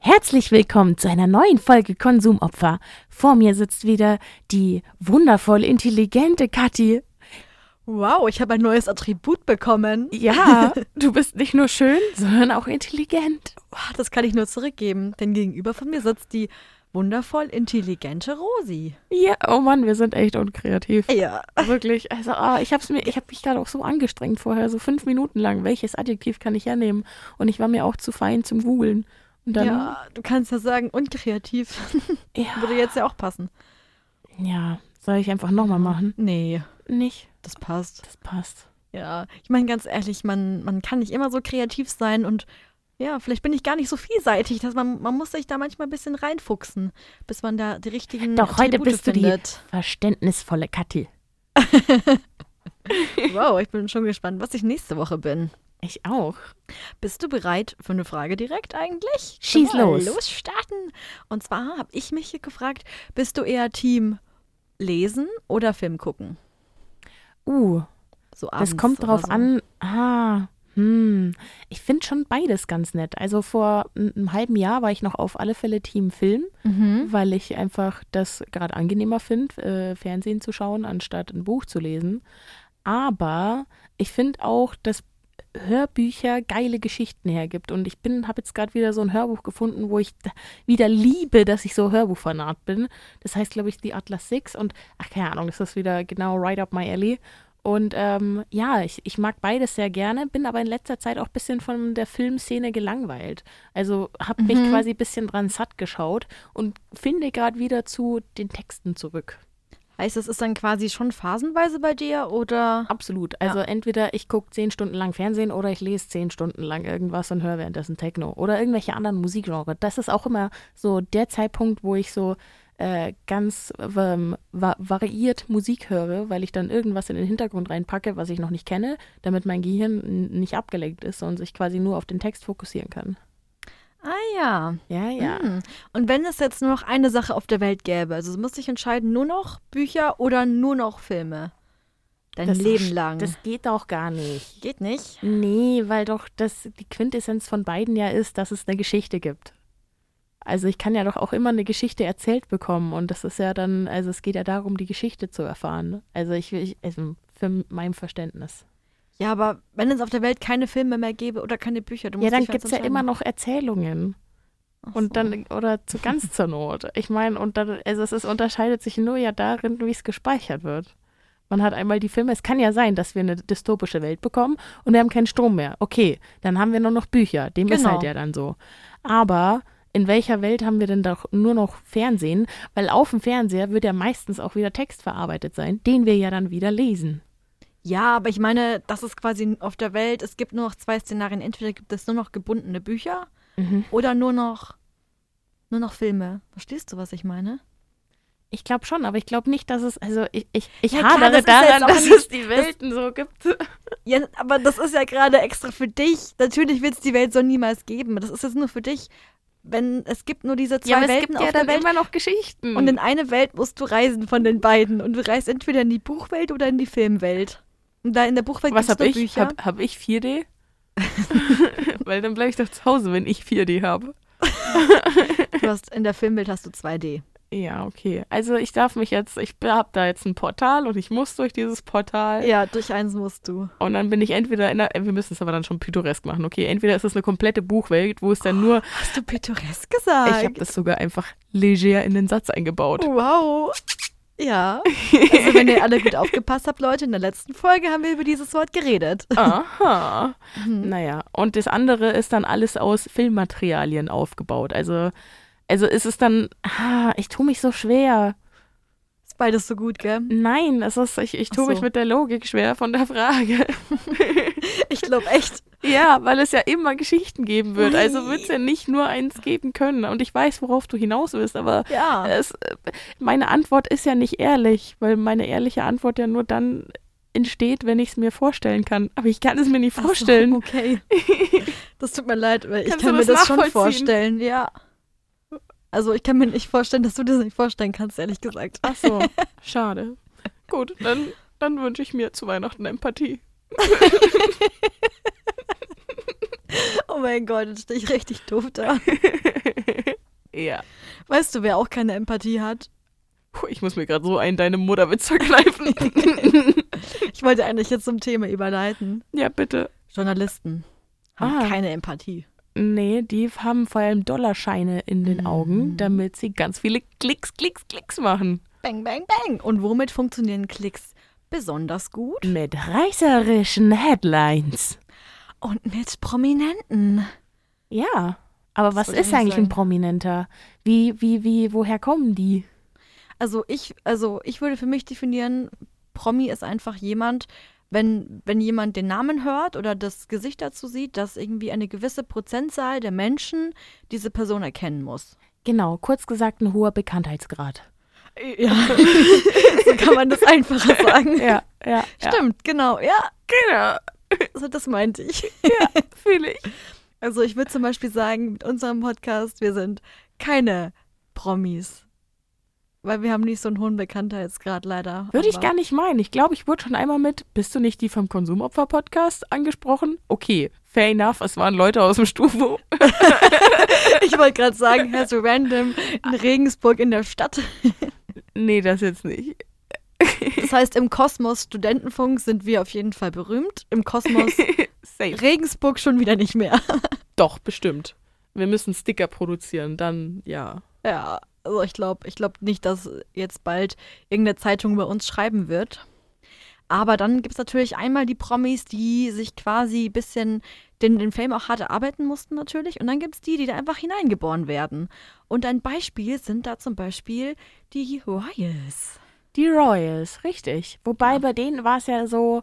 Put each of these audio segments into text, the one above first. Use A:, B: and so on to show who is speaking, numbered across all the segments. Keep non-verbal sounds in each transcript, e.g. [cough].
A: Herzlich willkommen zu einer neuen Folge Konsumopfer. Vor mir sitzt wieder die wundervoll intelligente Kathi.
B: Wow, ich habe ein neues Attribut bekommen.
A: Ja, [laughs] du bist nicht nur schön, sondern auch intelligent.
B: Das kann ich nur zurückgeben, denn gegenüber von mir sitzt die wundervoll intelligente Rosi.
A: Ja, oh Mann, wir sind echt unkreativ.
B: Ja.
A: Wirklich. Also, ah, ich hab's mir, ich habe mich gerade auch so angestrengt vorher, so fünf Minuten lang. Welches Adjektiv kann ich hernehmen? Und ich war mir auch zu fein zum Googeln. Dann,
B: ja, du kannst ja sagen, unkreativ. [laughs]
A: ja,
B: Würde jetzt ja auch passen.
A: ja, soll ich einfach nochmal machen?
B: Nee,
A: Nicht?
B: das passt.
A: Das passt.
B: Ja, ich meine ganz ehrlich, man, man kann nicht immer so kreativ sein und ja, vielleicht bin ich gar nicht so vielseitig. Dass man, man muss sich da manchmal ein bisschen reinfuchsen, bis man da die richtigen
A: Doch, heute bist du die
B: findet.
A: verständnisvolle Kathi. [laughs]
B: Wow, ich bin schon gespannt, was ich nächste Woche bin.
A: Ich auch.
B: Bist du bereit für eine Frage direkt eigentlich?
A: Schieß
B: wir
A: los.
B: Losstarten. Und zwar habe ich mich hier gefragt, bist du eher Team lesen oder Film gucken?
A: Uh,
B: So
A: das kommt drauf
B: so.
A: an. Ah, hm. Ich finde schon beides ganz nett. Also vor einem halben Jahr war ich noch auf alle Fälle Team Film,
B: Mhm.
A: weil ich einfach das gerade angenehmer finde, äh, Fernsehen zu schauen, anstatt ein Buch zu lesen. Aber ich finde auch, dass Hörbücher geile Geschichten hergibt. Und ich bin, habe jetzt gerade wieder so ein Hörbuch gefunden, wo ich wieder liebe, dass ich so Hörbuchfanat bin. Das heißt, glaube ich, The Atlas Six. Und ach, keine Ahnung, das ist wieder genau right up my alley. Und ähm, ja, ich, ich mag beides sehr gerne, bin aber in letzter Zeit auch ein bisschen von der Filmszene gelangweilt. Also habe mich
B: Mhm.
A: quasi ein bisschen dran satt geschaut und finde gerade wieder zu den Texten zurück.
B: Heißt, es ist dann quasi schon phasenweise bei dir oder?
A: Absolut. Also entweder ich gucke zehn Stunden lang Fernsehen oder ich lese zehn Stunden lang irgendwas und höre währenddessen Techno oder irgendwelche anderen Musikgenre. Das ist auch immer so der Zeitpunkt, wo ich so äh, ganz ähm, va variiert Musik höre, weil ich dann irgendwas in den Hintergrund reinpacke, was ich noch nicht kenne, damit mein Gehirn nicht abgelenkt ist und sich quasi nur auf den Text fokussieren kann.
B: Ah ja.
A: Ja, ja.
B: Hm. Und wenn es jetzt nur noch eine Sache auf der Welt gäbe, also du musst dich entscheiden, nur noch Bücher oder nur noch Filme? Dein
A: Das-
B: Leben lang.
A: Das geht auch gar nicht.
B: geht nicht.
A: Nee, weil doch das die Quintessenz von beiden ja ist, dass es eine Geschichte gibt. Also ich kann ja doch auch immer eine Geschichte erzählt bekommen und das ist ja dann, also es geht ja darum, die Geschichte zu erfahren. Also ich, ich also für mein Verständnis.
B: Ja, aber wenn es auf der Welt keine Filme mehr gäbe oder keine Bücher, du musst
A: Ja, dann gibt es ja immer noch Erzählungen.
B: Ach
A: Und
B: so.
A: dann, oder zu ganz zur Not. Ich meine, und dann, also es ist, unterscheidet sich nur ja darin, wie es gespeichert wird. Man hat einmal die Filme, es kann ja sein, dass wir eine dystopische Welt bekommen und wir haben keinen Strom mehr. Okay, dann haben wir nur noch Bücher. Dem ist
B: Genau.
A: halt ja dann so. Aber in welcher Welt haben wir denn doch nur noch Fernsehen? Weil auf dem Fernseher wird ja meistens auch wieder Text verarbeitet sein, den wir ja dann wieder lesen.
B: Ja, aber ich meine, das ist quasi auf der Welt, es gibt nur noch zwei Szenarien. Entweder gibt es nur noch gebundene Bücher
A: Mhm.
B: oder nur noch, nur noch Filme. Verstehst du, was ich meine?
A: Ich glaube schon, aber ich glaube nicht, dass es, also ich, ich, ich
B: Ja, klar,
A: hadere
B: das ist ja
A: daran, dass
B: nicht-
A: es die Welten so gibt.
B: Ja, aber das ist ja gerade extra für dich. Natürlich wird es die Welt so niemals geben. Das ist jetzt nur für dich. Wenn es gibt nur diese zwei
A: Ja, aber es
B: Welten
A: gibt
B: auf
A: ja
B: der
A: dann
B: Welt
A: immer noch Geschichten.
B: und in eine Welt musst du reisen von den beiden und du reist entweder in die Buchwelt oder in die Filmwelt. Und da in der Buchwelt
A: Was habe ich?
B: Bücher.
A: Habe hab ich 4D? [laughs] Weil dann bleibe ich doch zu Hause, wenn ich 4D habe.
B: Du hast, in der Filmwelt hast du 2D.
A: Ja, okay. Also ich darf mich jetzt, ich habe da jetzt ein Portal und ich muss durch dieses Portal.
B: Ja, durch eins musst du.
A: Und dann bin ich entweder in einer, wir müssen es aber dann schon pittoresk machen, okay? Entweder ist es eine komplette Buchwelt, wo es dann nur,
B: Hast du pittoresk gesagt?
A: ich habe das sogar einfach leger in den Satz eingebaut.
B: Wow. Ja. Also wenn ihr alle gut [laughs] aufgepasst habt, Leute, in der letzten Folge haben wir über dieses Wort geredet.
A: Aha.
B: Mhm.
A: Naja, und das andere ist dann alles aus Filmmaterialien aufgebaut. Also, also ist es dann, ah, ich tue mich so schwer.
B: Ist beides so gut, gell?
A: Nein, es ist, ich, ich tue
B: so.
A: mich mit der Logik schwer von der Frage. [laughs]
B: Ich glaube echt.
A: Ja, weil es ja immer Geschichten geben wird. Also wird es ja nicht nur eins geben können. Und ich weiß, worauf du hinaus willst, aber
B: Ja.
A: es, äh, meine Antwort ist ja nicht ehrlich, weil meine ehrliche Antwort ja nur dann entsteht, wenn ich es mir vorstellen kann. Aber ich kann es mir nicht
B: Ach so,
A: vorstellen.
B: okay. [laughs] Das tut mir leid, weil ich
A: Kannst
B: kann mir
A: das
B: schon vorstellen, ja. Also ich kann mir nicht vorstellen, dass du das nicht vorstellen kannst, ehrlich gesagt.
A: Ach so, [laughs] schade. Gut, dann, dann wünsche ich mir zu Weihnachten Empathie. [laughs]
B: Oh mein Gott, jetzt stehe ich richtig doof da. [laughs]
A: Ja.
B: Weißt du, wer auch keine Empathie hat?
A: Puh, ich muss mir gerade so einen deine Mutterwitz verkneifen. [laughs]
B: Ich wollte eigentlich jetzt zum Thema überleiten.
A: ja, bitte.
B: Journalisten haben
A: Ah.
B: keine Empathie.
A: Nee, die haben vor allem Dollarscheine in den Augen, damit sie ganz viele Klicks, Klicks, Klicks machen.
B: Bang, bang, bang. Und womit funktionieren Klicks besonders gut?
A: Mit reißerischen Headlines.
B: Und mit Prominenten.
A: Ja. Aber was ist eigentlich ein
B: sagen.
A: Prominenter? Wie, wie, wie, woher kommen die?
B: Also ich, also ich würde für mich definieren, Promi ist einfach jemand, wenn, wenn jemand den Namen hört oder das Gesicht dazu sieht, dass irgendwie eine gewisse Prozentzahl der Menschen diese Person erkennen muss.
A: Genau, kurz gesagt ein hoher Bekanntheitsgrad.
B: Ja, [laughs] so kann man das einfacher [laughs] sagen.
A: Ja, ja.
B: Stimmt, genau, ja,
A: Genau. [laughs]
B: also das meinte ich.
A: Fühle ich. [laughs]
B: Also ich würde zum Beispiel sagen, mit unserem Podcast, wir sind keine Promis. Weil wir haben nicht so einen hohen Bekanntheitsgrad leider.
A: Würde ich gar nicht meinen. Ich glaube, ich wurde schon einmal mit, bist du nicht die vom Konsumopfer-Podcast angesprochen? Okay, fair enough, es waren Leute aus dem Stufo. [laughs]
B: Ich wollte gerade sagen, Herr so random in Regensburg in der Stadt.
A: Nee, das jetzt nicht.
B: Das heißt, im Kosmos Studentenfunk sind wir auf jeden Fall berühmt. Im Kosmos. [laughs] Regensburg schon wieder nicht mehr. [laughs]
A: Doch, bestimmt. Wir müssen Sticker produzieren, dann ja.
B: Ja, also ich glaube ich glaub nicht, dass jetzt bald irgendeine Zeitung über uns schreiben wird. Aber dann gibt es natürlich einmal die Promis, die sich quasi ein bisschen den, den Fame auch hart erarbeiten mussten natürlich. Und dann gibt es die, die da einfach hineingeboren werden. Und ein Beispiel sind da zum Beispiel die Royals.
A: Die Royals, richtig. Wobei bei denen war es ja so,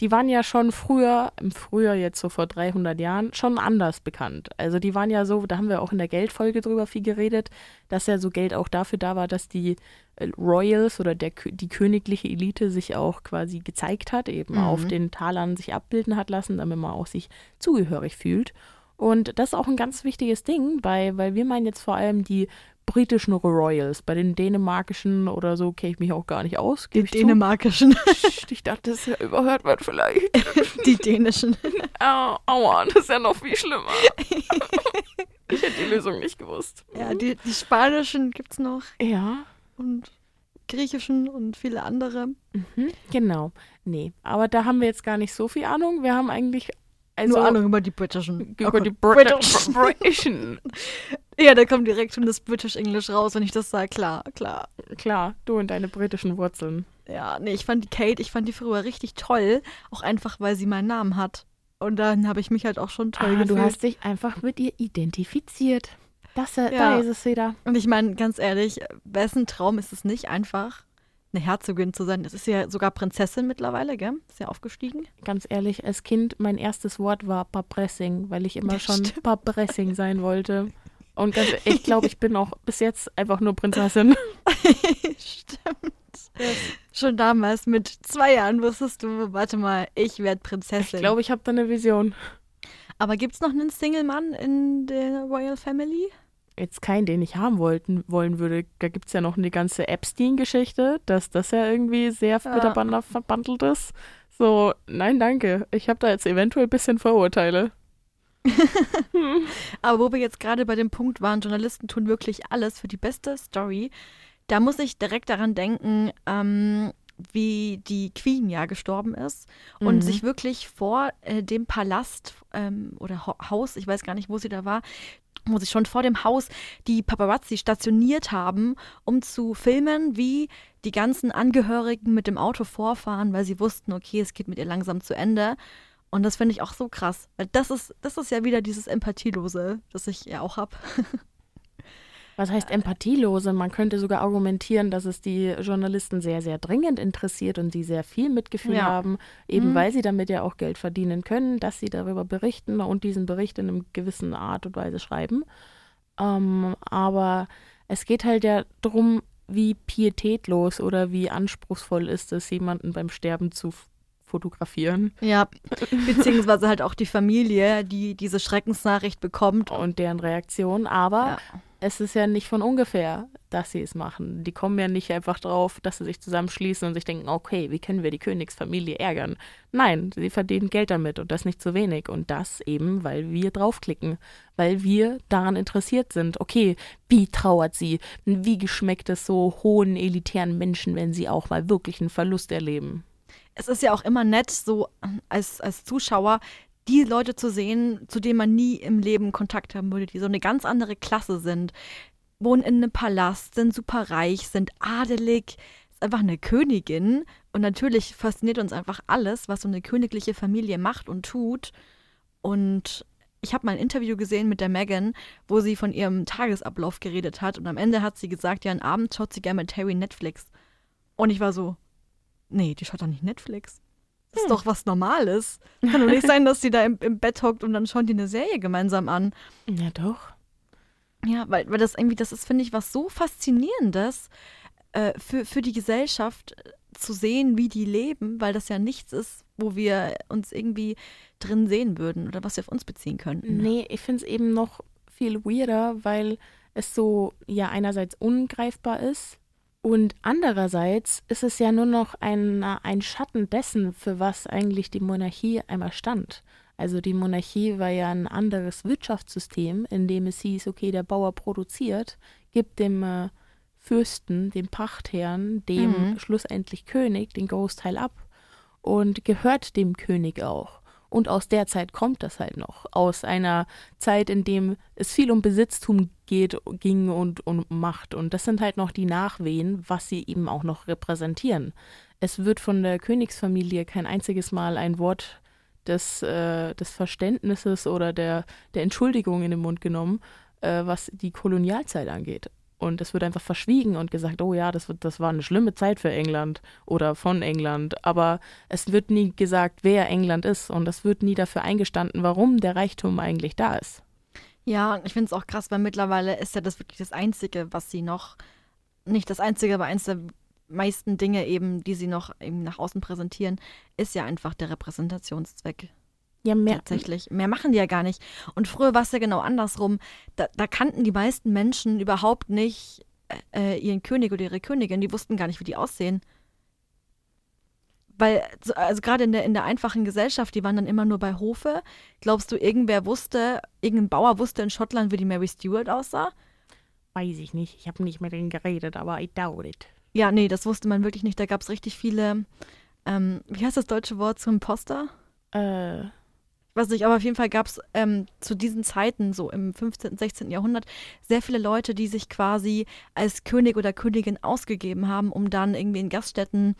A: die waren ja schon früher, im Frühjahr jetzt so vor 300 Jahren, schon anders bekannt. Also die waren ja so, da haben wir auch in der Geldfolge drüber viel geredet, dass ja so Geld auch dafür da war, dass die äh, Royals oder der, die königliche Elite sich auch quasi gezeigt hat, eben
B: Mhm.
A: auf den Talern sich abbilden hat lassen, damit man auch sich zugehörig fühlt. Und das ist auch ein ganz wichtiges Ding, bei, weil wir meinen jetzt vor allem die britischen Royals. Bei den dänemarkischen oder so kenne ich mich auch gar nicht aus.
B: Die
A: zu.
B: dänemarkischen,
A: Psst, Ich dachte, das ja überhört wird vielleicht. [laughs]
B: die dänischen.
A: Au, [laughs] aua, das ist ja noch viel schlimmer. [laughs] ich hätte die Lösung nicht gewusst.
B: Ja, die, die spanischen gibt es noch
A: Ja,
B: und griechischen und viele andere.
A: mhm, genau. Nee, aber da haben wir jetzt gar nicht so viel Ahnung. Wir haben eigentlich also
B: Nur Ahnung über die britischen.
A: über
B: Oh
A: die Brit. Britischen.
B: Ja, da kommt direkt schon das British English raus, wenn ich das sage. Klar, klar.
A: Klar, du und deine britischen Wurzeln.
B: Ja, nee, ich fand die Kate, ich fand die früher richtig toll. Auch einfach, weil sie meinen Namen hat. Und dann habe ich mich halt auch schon toll
A: Ah,
B: gefühlt.
A: du hast dich einfach mit ihr identifiziert. Das,
B: Ja.
A: Da ist es wieder.
B: Und ich meine, ganz ehrlich, wessen Traum ist es nicht einfach, eine Herzogin zu sein? Das ist ja sogar Prinzessin mittlerweile, gell? Ist ja aufgestiegen.
A: Ganz ehrlich, als Kind, mein erstes Wort war Papressing, weil ich immer
B: Ja,
A: schon
B: stimmt.
A: Papressing sein wollte. [laughs] Und ganz, ich [laughs] glaube, ich bin auch bis jetzt einfach nur Prinzessin. [laughs]
B: Stimmt. Schon damals mit zwei Jahren wusstest du, warte mal, ich werde
A: Ich
B: Prinzessin.
A: glaube, ich habe da eine Vision.
B: Aber gibt es noch einen Single-Mann in der Royal Family?
A: Jetzt keinen, den ich haben wollten, wollen würde. Da gibt es ja noch eine ganze Epstein-Geschichte, dass das ja irgendwie sehr
B: Ja.
A: miteinander verbandelt ist. So, nein, danke. Ich habe da jetzt eventuell ein bisschen Vorurteile. [laughs]
B: Aber wo wir jetzt gerade bei dem Punkt waren, Journalisten tun wirklich alles für die beste Story, da muss ich direkt daran denken, ähm, wie die Queen ja gestorben ist und
A: Mhm.
B: sich wirklich vor äh, dem Palast ähm, oder Ho Haus, ich weiß gar nicht, wo sie da war, wo sich schon vor dem Haus die Paparazzi stationiert haben, um zu filmen, wie die ganzen Angehörigen mit dem Auto vorfahren, weil sie wussten, okay, es geht mit ihr langsam zu Ende. Und das finde ich auch so krass, weil das ist, das ist ja wieder dieses Empathielose, das ich ja auch habe. [laughs]
A: Was heißt empathielose? Man könnte sogar argumentieren, dass es die Journalisten sehr, sehr dringend interessiert und sie sehr viel Mitgefühl
B: Ja.
A: haben, eben
B: Mhm.
A: weil sie damit ja auch Geld verdienen können, dass sie darüber berichten und diesen Bericht in einer gewissen Art und Weise schreiben. Ähm, aber es geht halt ja darum, wie pietätlos oder wie anspruchsvoll ist es, jemanden beim Sterben zu fotografieren.
B: Ja, [laughs] beziehungsweise halt auch die Familie, die diese Schreckensnachricht bekommt.
A: Und deren Reaktion. Aber
B: Ja.
A: es ist ja nicht von ungefähr, dass sie es machen. Die kommen ja nicht einfach drauf, dass sie sich zusammenschließen und sich denken, okay, wie können wir die Königsfamilie ärgern? Nein, sie verdienen Geld damit und das nicht zu wenig. Und das eben, weil wir draufklicken, weil wir daran interessiert sind. Okay, wie trauert sie? Wie geschmeckt es so hohen, elitären Menschen, wenn sie auch mal wirklich einen Verlust erleben?
B: Es ist ja auch immer nett, so als, als Zuschauer die Leute zu sehen, zu denen man nie im Leben Kontakt haben würde, die so eine ganz andere Klasse sind, wohnen in einem Palast, sind super reich, sind adelig, ist einfach eine Königin. Und natürlich fasziniert uns einfach alles, was so eine königliche Familie macht und tut. Und ich habe mal ein Interview gesehen mit der Megan, wo sie von ihrem Tagesablauf geredet hat. Und am Ende hat sie gesagt, ja, einen Abend schaut sie gerne mit Harry Netflix. Und ich war so, nee, die schaut doch nicht Netflix. Das ist
A: Hm.
B: doch was Normales. Kann doch nicht [laughs] sein, dass sie da im, im Bett hockt und dann schauen die eine Serie gemeinsam an.
A: Ja, doch.
B: Ja, weil, weil das irgendwie, das ist, finde ich, was so Faszinierendes äh, für, für die Gesellschaft äh, zu sehen, wie die leben, weil das ja nichts ist, wo wir uns irgendwie drin sehen würden oder was wir auf uns beziehen könnten.
A: Nee, ich finde es eben noch viel weirder, weil es so ja einerseits ungreifbar ist und andererseits ist es ja nur noch ein, ein Schatten dessen, für was eigentlich die Monarchie einmal stand. Also die Monarchie war ja ein anderes Wirtschaftssystem, in dem es hieß, okay, der Bauer produziert, gibt dem äh, Fürsten, dem Pachtherrn, dem
B: Mhm.
A: schlussendlich König den Großteil ab und gehört dem König auch. Und aus der Zeit kommt das halt noch. Aus einer Zeit, in dem es viel um Besitztum geht, ging und um Macht. Und das sind halt noch die Nachwehen, was sie eben auch noch repräsentieren. Es wird von der Königsfamilie kein einziges Mal ein Wort des, äh, des Verständnisses oder der, der Entschuldigung in den Mund genommen, äh, was die Kolonialzeit angeht. Und es wird einfach verschwiegen und gesagt, oh ja, das, das war eine schlimme Zeit für England oder von England. Aber es wird nie gesagt, wer England ist. Und es wird nie dafür eingestanden, warum der Reichtum eigentlich da ist.
B: Ja, ich finde es auch krass, weil mittlerweile ist ja das wirklich das Einzige, was sie noch, nicht das Einzige, aber eins der meisten Dinge eben, die sie noch eben nach außen präsentieren, ist ja einfach der Repräsentationszweck.
A: Ja, mehr,
B: Tatsächlich. Mehr machen die ja gar nicht. Und früher war es ja genau andersrum. Da, da kannten die meisten Menschen überhaupt nicht äh, ihren König oder ihre Königin. Die wussten gar nicht, wie die aussehen. Weil, so- also gerade in der, in der einfachen Gesellschaft, die waren dann immer nur bei Hofe. Glaubst du, irgendwer wusste, irgendein Bauer wusste in Schottland, wie die Mary Stuart aussah?
A: weiß ich nicht. Ich habe nicht mit denen geredet, aber I doubt it.
B: Ja, nee, das wusste man wirklich nicht. Da gab es richtig viele, ähm, wie heißt das deutsche Wort zum Imposter?
A: Äh,
B: Weiß nicht, aber auf jeden Fall gab es ähm, zu diesen Zeiten, so im 15., 16. Jahrhundert, sehr viele Leute, die sich quasi als König oder Königin ausgegeben haben, um dann irgendwie in Gaststätten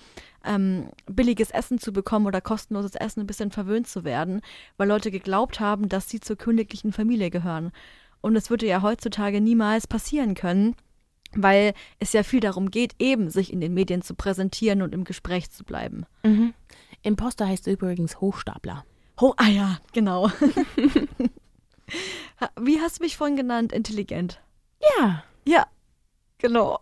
B: ähm, billiges Essen zu bekommen oder kostenloses Essen, ein bisschen verwöhnt zu werden, weil Leute geglaubt haben, dass sie zur königlichen Familie gehören. Und es würde ja heutzutage niemals passieren können, weil es ja viel darum geht, eben sich in den Medien zu präsentieren und im Gespräch zu bleiben.
A: mhm. Imposter heißt übrigens Hochstapler.
B: Oh, ah ja, genau. [laughs] Wie hast du mich vorhin genannt? Intelligent.
A: Ja.
B: Ja, genau.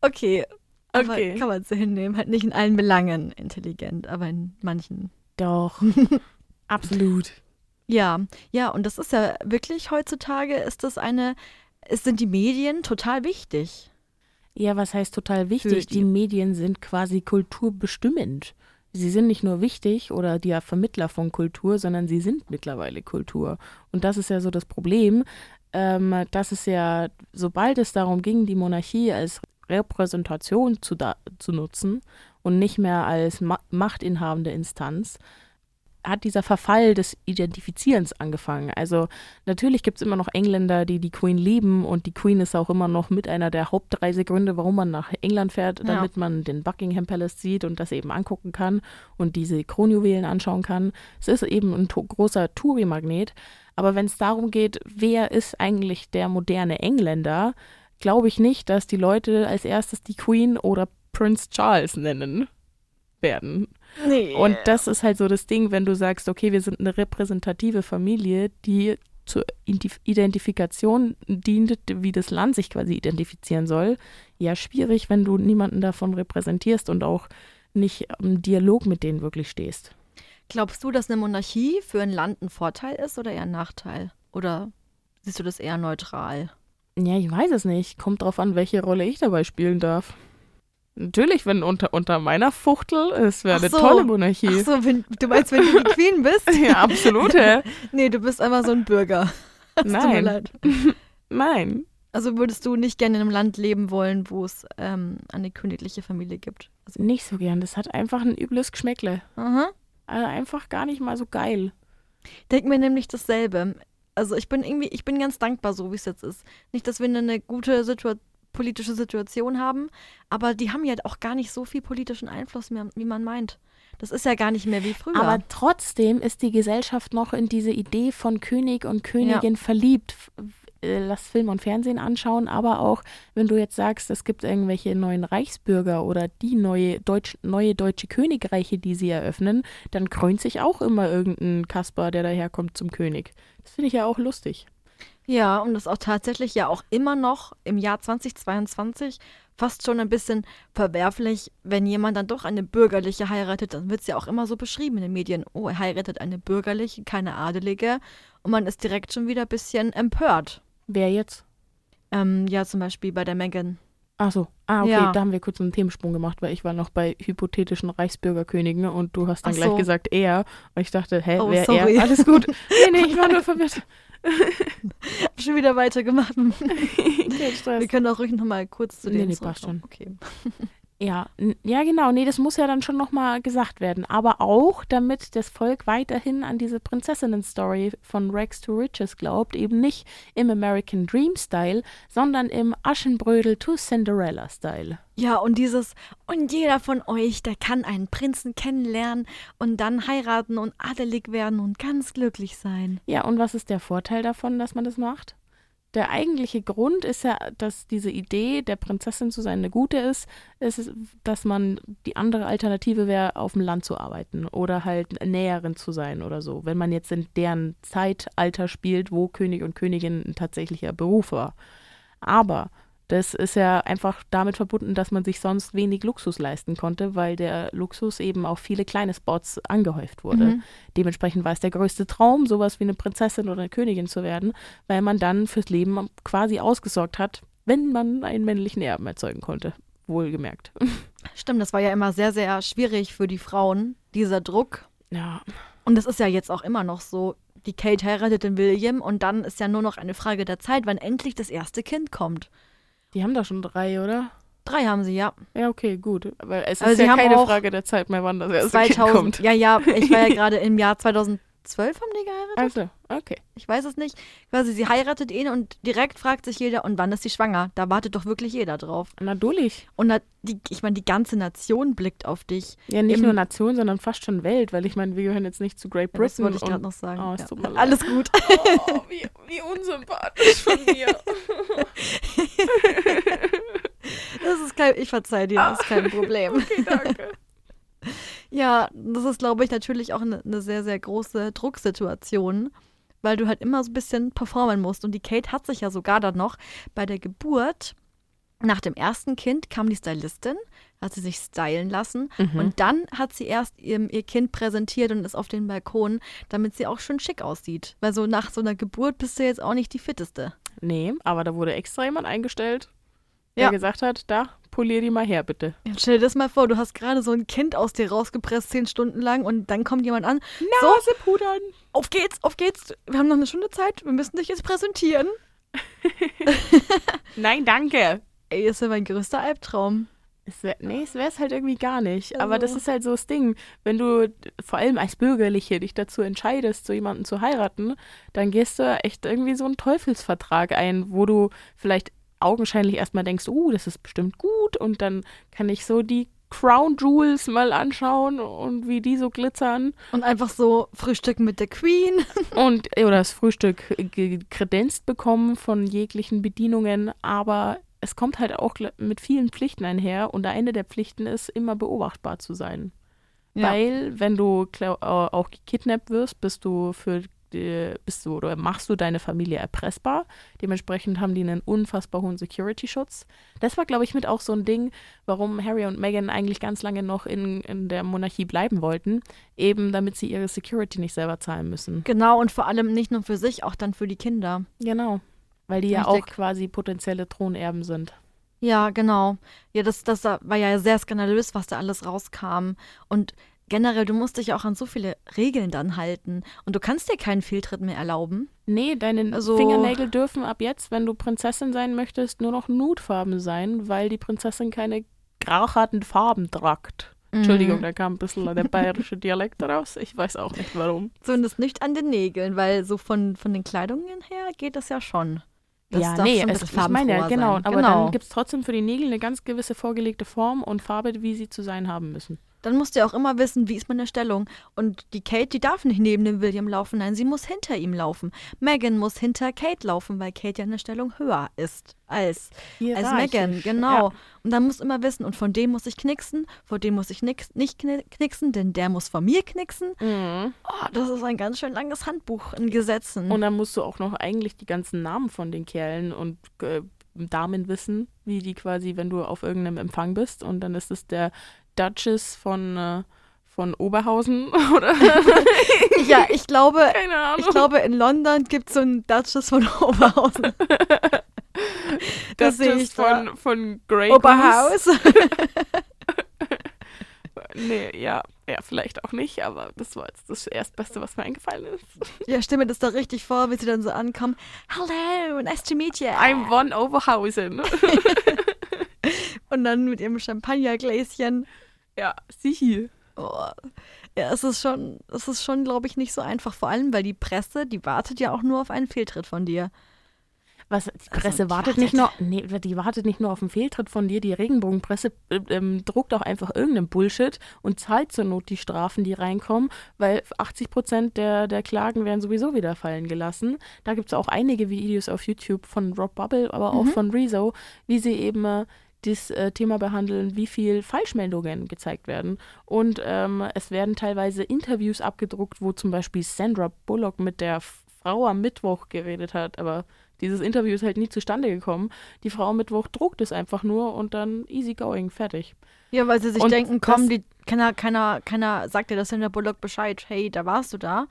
B: Okay. Aber
A: Okay.
B: kann man so hinnehmen. Halt nicht in allen Belangen intelligent, aber in manchen.
A: Doch. [laughs] Absolut.
B: Ja, ja, und das ist ja wirklich heutzutage ist das eine, es sind die Medien total wichtig.
A: Ja, was heißt total wichtig?
B: die-
A: Die Medien sind quasi kulturbestimmend. Sie sind nicht nur wichtig oder die Vermittler von Kultur, sondern sie sind mittlerweile Kultur. Und das ist ja so das Problem, ähm, dass es ja, sobald es darum ging, die Monarchie als Repräsentation zu, zu nutzen und nicht mehr als ma machtinhabende Instanz, hat dieser Verfall des Identifizierens angefangen. Also natürlich gibt es immer noch Engländer, die die Queen lieben und die Queen ist auch immer noch mit einer der Hauptreisegründe, warum man nach England fährt,
B: Ja.
A: damit man den Buckingham Palace sieht und das eben angucken kann und diese Kronjuwelen anschauen kann. Es ist eben ein großer Touri-Magnet. Aber wenn es darum geht, wer ist eigentlich der moderne Engländer, glaube ich nicht, dass die Leute als erstes die Queen oder Prince Charles nennen werden.
B: Nee.
A: Und das ist halt so das Ding, wenn du sagst, okay, wir sind eine repräsentative Familie, die zur Identifikation dient, wie das Land sich quasi identifizieren soll. Ja, schwierig, wenn du niemanden davon repräsentierst und auch nicht im Dialog mit denen wirklich stehst.
B: Glaubst du, dass eine Monarchie für ein Land ein Vorteil ist oder eher ein Nachteil? Oder siehst du das eher neutral?
A: Ja, ich weiß es nicht. Kommt drauf an, welche Rolle ich dabei spielen darf. Natürlich, wenn unter, unter meiner Fuchtel, es wäre eine
B: so.
A: tolle Monarchie.
B: Ach so, wenn, du meinst, wenn du die Queen bist? [laughs]
A: Ja, absolut, hä? [laughs]
B: Nee, du bist einfach so ein Bürger. [laughs] Mir
A: Nein.
B: leid.
A: Nein.
B: Also würdest du nicht gerne in einem Land leben wollen, wo es ähm, eine königliche Familie gibt? Also,
A: Nicht so gern. Das hat einfach ein übles Geschmäckle.
B: aha.
A: Also einfach gar nicht mal so geil.
B: Denk mir nämlich dasselbe. Also ich bin irgendwie, ich bin ganz dankbar, so wie es jetzt ist. Nicht, dass wir eine gute Situa politische Situation haben, aber die haben ja auch gar nicht so viel politischen Einfluss mehr, wie man meint. Das ist ja gar nicht mehr wie früher.
A: Aber trotzdem ist die Gesellschaft noch in diese Idee von König und Königin verliebt. F- äh, Lass Film und Fernsehen anschauen, aber auch, wenn du jetzt sagst, es gibt irgendwelche neuen Reichsbürger oder die neue, Deutsch, neue deutsche Königreiche, die sie eröffnen, dann krönt sich auch immer irgendein Kasper, der daherkommt zum König. Das finde ich ja auch lustig.
B: Ja, und das ist auch tatsächlich ja auch immer noch im Jahr 2022 fast schon ein bisschen verwerflich, wenn jemand dann doch eine bürgerliche heiratet, dann wird es ja auch immer so beschrieben in den Medien. Oh, er heiratet eine bürgerliche, keine adelige. Und man ist direkt schon wieder ein bisschen empört.
A: Wer jetzt?
B: Ähm, ja, zum Beispiel bei der Megan.
A: Ach so. Ah, okay,
B: Ja.
A: da haben wir kurz einen Themensprung gemacht, weil ich war noch bei hypothetischen Reichsbürgerkönigen und du hast dann
B: Ach
A: gleich
B: so.
A: gesagt er. Und ich dachte, hä,
B: Oh,
A: wer
B: sorry.
A: er? Alles gut. [laughs] Nee, nee, ich war nur verwirrt. [laughs]
B: Hab schon wieder weitergemacht. [laughs]
A: Kein Stress.
B: Wir können auch ruhig nochmal kurz zu
A: Nee,
B: denen
A: nee, passt
B: zurückkommen. Okay.
A: Ja, ja, genau. Nee, das muss ja dann schon nochmal gesagt werden. Aber auch, damit das Volk weiterhin an diese Prinzessinnen-Story von Rex to Riches glaubt. Eben nicht im American Dream-Style, sondern im Aschenbrödel to Cinderella-Style.
B: Ja, und dieses, und jeder von euch, der kann einen Prinzen kennenlernen und dann heiraten und adelig werden und ganz glücklich sein.
A: Ja, und was ist der Vorteil davon, dass man das macht? Der eigentliche Grund ist ja, dass diese Idee, der Prinzessin zu sein, eine gute ist, ist, dass man die andere Alternative wäre, auf dem Land zu arbeiten oder halt Näherin zu sein oder so. Wenn man jetzt in deren Zeitalter spielt, wo König und Königin ein tatsächlicher Beruf war. Aber das ist ja einfach damit verbunden, dass man sich sonst wenig Luxus leisten konnte, weil der Luxus eben auf viele kleine Spots angehäuft wurde.
B: Mhm.
A: Dementsprechend war es der größte Traum, sowas wie eine Prinzessin oder eine Königin zu werden, weil man dann fürs Leben quasi ausgesorgt hat, wenn man einen männlichen Erben erzeugen konnte. Wohlgemerkt. [laughs]
B: Stimmt, das war ja immer sehr, sehr schwierig für die Frauen, dieser Druck.
A: Ja,
B: Und das ist ja jetzt auch immer noch so. Die Kate heiratet den William und dann ist ja nur noch eine Frage der Zeit, wann endlich das erste Kind kommt.
A: Die haben da schon drei, oder?
B: Drei haben sie, ja.
A: Ja, okay, gut. Aber es
B: Aber
A: ist ja keine Frage der Zeit mehr, wann das erste
B: 2000.
A: Kind kommt.
B: Ja, ja, ich war ja [laughs] gerade im Jahr 2012 haben die geheiratet.
A: Also, okay.
B: Ich weiß es nicht. Quasi, sie heiratet ihn und direkt fragt sich jeder, und wann ist sie schwanger? Da wartet doch wirklich jeder drauf.
A: Natürlich.
B: Und na, die, ich meine, die ganze Nation blickt auf dich.
A: Ja, nicht
B: Im-
A: nur Nation, sondern fast schon Welt, weil ich meine, wir gehören jetzt nicht zu Great
B: Ja, das
A: Britain.
B: wollte ich gerade noch sagen.
A: Oh,
B: ja.
A: leid.
B: Alles gut. [laughs]
A: Oh, wie, wie unsympathisch von mir. [laughs] [laughs]
B: Das ist kein, ich verzeih dir, das ist kein Problem.
A: Okay, danke.
B: Ja, das ist, glaube ich, natürlich auch eine, eine sehr, sehr große Drucksituation, weil du halt immer so ein bisschen performen musst. Und die Kate hat sich ja sogar dann noch bei der Geburt, nach dem ersten Kind, kam die Stylistin, hat sie sich stylen lassen
A: Mhm.
B: und dann hat sie erst ihr, ihr Kind präsentiert und ist auf den Balkon, damit sie auch schön schick aussieht. Weil so nach so einer Geburt bist du jetzt auch nicht die fitteste.
A: Nee, aber da wurde extra jemand eingestellt, der
B: Ja.
A: gesagt hat, da, polier die mal her, bitte.
B: Jetzt stell dir das mal vor, du hast gerade so ein Kind aus dir rausgepresst, zehn Stunden lang und dann kommt jemand an, so,
A: Nase pudern.
B: auf geht's, auf geht's, wir haben noch eine Stunde Zeit, wir müssen dich jetzt präsentieren. [laughs]
A: Nein, danke.
B: Ey, das ist ja mein größter Albtraum.
A: Es wär, nee, es wäre es halt irgendwie gar nicht. Aber das
B: Also-
A: ist halt so das Ding. Wenn du vor allem als Bürgerliche dich dazu entscheidest, so jemanden zu heiraten, dann gehst du echt irgendwie so einen Teufelsvertrag ein, wo du vielleicht augenscheinlich erstmal denkst, uh, das ist bestimmt gut und dann kann ich so die Crown Jewels mal anschauen und wie die so glitzern
B: Und einfach so frühstücken mit der Queen. [laughs]
A: und oder das Frühstück ge- kredenzt bekommen von jeglichen Bedienungen, aber es kommt halt auch mit vielen Pflichten einher und eine der Pflichten ist, immer beobachtbar zu sein.
B: Ja.
A: Weil, wenn du äh, auch gekidnappt wirst, bist du für bist du oder machst du deine Familie erpressbar. Dementsprechend haben die einen unfassbar hohen Security-Schutz. Das war, glaube ich, mit auch so ein Ding, warum Harry und Meghan eigentlich ganz lange noch in, in der Monarchie bleiben wollten, eben damit sie ihre Security nicht selber zahlen müssen.
B: Genau, und vor allem nicht nur für sich, auch dann für die Kinder.
A: Genau. Weil die ja
B: Richtig.
A: auch quasi potenzielle Thronerben sind.
B: Ja, genau. Ja, das, das war ja sehr skandalös, was da alles rauskam. Und generell, du musst dich auch an so viele Regeln dann halten. Und du kannst dir keinen Fehltritt mehr erlauben.
A: Nee, deine
B: Also-
A: Fingernägel dürfen ab jetzt, wenn du Prinzessin sein möchtest, nur noch Nudefarben sein, weil die Prinzessin keine graucharten Farben tragt. Entschuldigung,
B: Mhm.
A: da kam ein bisschen der bayerische Dialekt raus. Ich weiß auch nicht warum.
B: Zumindest nicht an den Nägeln, weil so von, von den Kleidungen her geht das ja schon. Das
A: ja, nee, es, ich meine ja, genau.
B: sein.
A: Aber
B: genau.
A: dann gibt es trotzdem für die Nägel eine ganz gewisse vorgelegte Form und Farbe, wie sie zu sein haben müssen.
B: Dann musst du ja auch immer wissen, wie ist meine Stellung. Und die Kate, die darf nicht neben dem William laufen, nein, sie muss hinter ihm laufen. Megan muss hinter Kate laufen, weil Kate ja eine Stellung höher ist als, als Megan, genau.
A: Ja.
B: Und dann musst du immer wissen, und von dem muss ich knicksen, vor dem muss ich nix, nicht kni- knicksen, denn der muss von mir knicksen.
A: Mhm.
B: Oh, das ist ein ganz schön langes Handbuch in Gesetzen.
A: Und dann musst du auch noch eigentlich die ganzen Namen von den Kerlen und äh, Damen wissen, wie die quasi, wenn du auf irgendeinem Empfang bist. Und dann ist es der Duchess von, äh, von Oberhausen [laughs] oder [laughs]
B: ja, ich glaube,
A: keine Ahnung.
B: ich glaube, in London gibt es so einen Duchess von [laughs] Oberhausen. das sehe
A: Duchess
B: ich da.
A: von, von Grey.
B: Oberhaus.
A: Nee, ja, ja, vielleicht auch nicht, aber das war jetzt das Erstbeste, was mir eingefallen ist.
B: Ja, stimme mir das da richtig vor, wie sie dann so ankommen. Hello, nice to meet you.
A: I'm von Oberhausen.
B: Und dann mit ihrem Champagnergläschen.
A: Ja, sichi.
B: Oh. Ja, es ist schon, es ist schon, glaube ich, nicht so einfach. Vor allem, weil die Presse, die wartet ja auch nur auf einen Fehltritt von dir.
A: Was, die
B: Also,
A: Presse
B: die
A: wartet
B: wartet.
A: nicht nur, nee, die wartet nicht nur auf einen Fehltritt von dir, die Regenbogenpresse äh, ähm, druckt auch einfach irgendeinen Bullshit und zahlt zur Not die Strafen, die reinkommen, weil 80 Prozent der, der Klagen werden sowieso wieder fallen gelassen. Da gibt es auch einige Videos auf YouTube von Rob Bubble, aber auch
B: Mhm.
A: von Rezo, wie sie eben äh, das äh, Thema behandeln, wie viel Falschmeldungen gezeigt werden. Und ähm, es werden teilweise Interviews abgedruckt, wo zum Beispiel Sandra Bullock mit der Frau am Mittwoch geredet hat, aber dieses Interview ist halt nie zustande gekommen. Die Frau am Mittwoch druckt es einfach nur und dann easy going, fertig.
B: Ja, weil sie sich
A: Und
B: denken, komm, die, keiner, keiner, keiner sagt dir das in der Bullock Bescheid. Hey, da warst du da.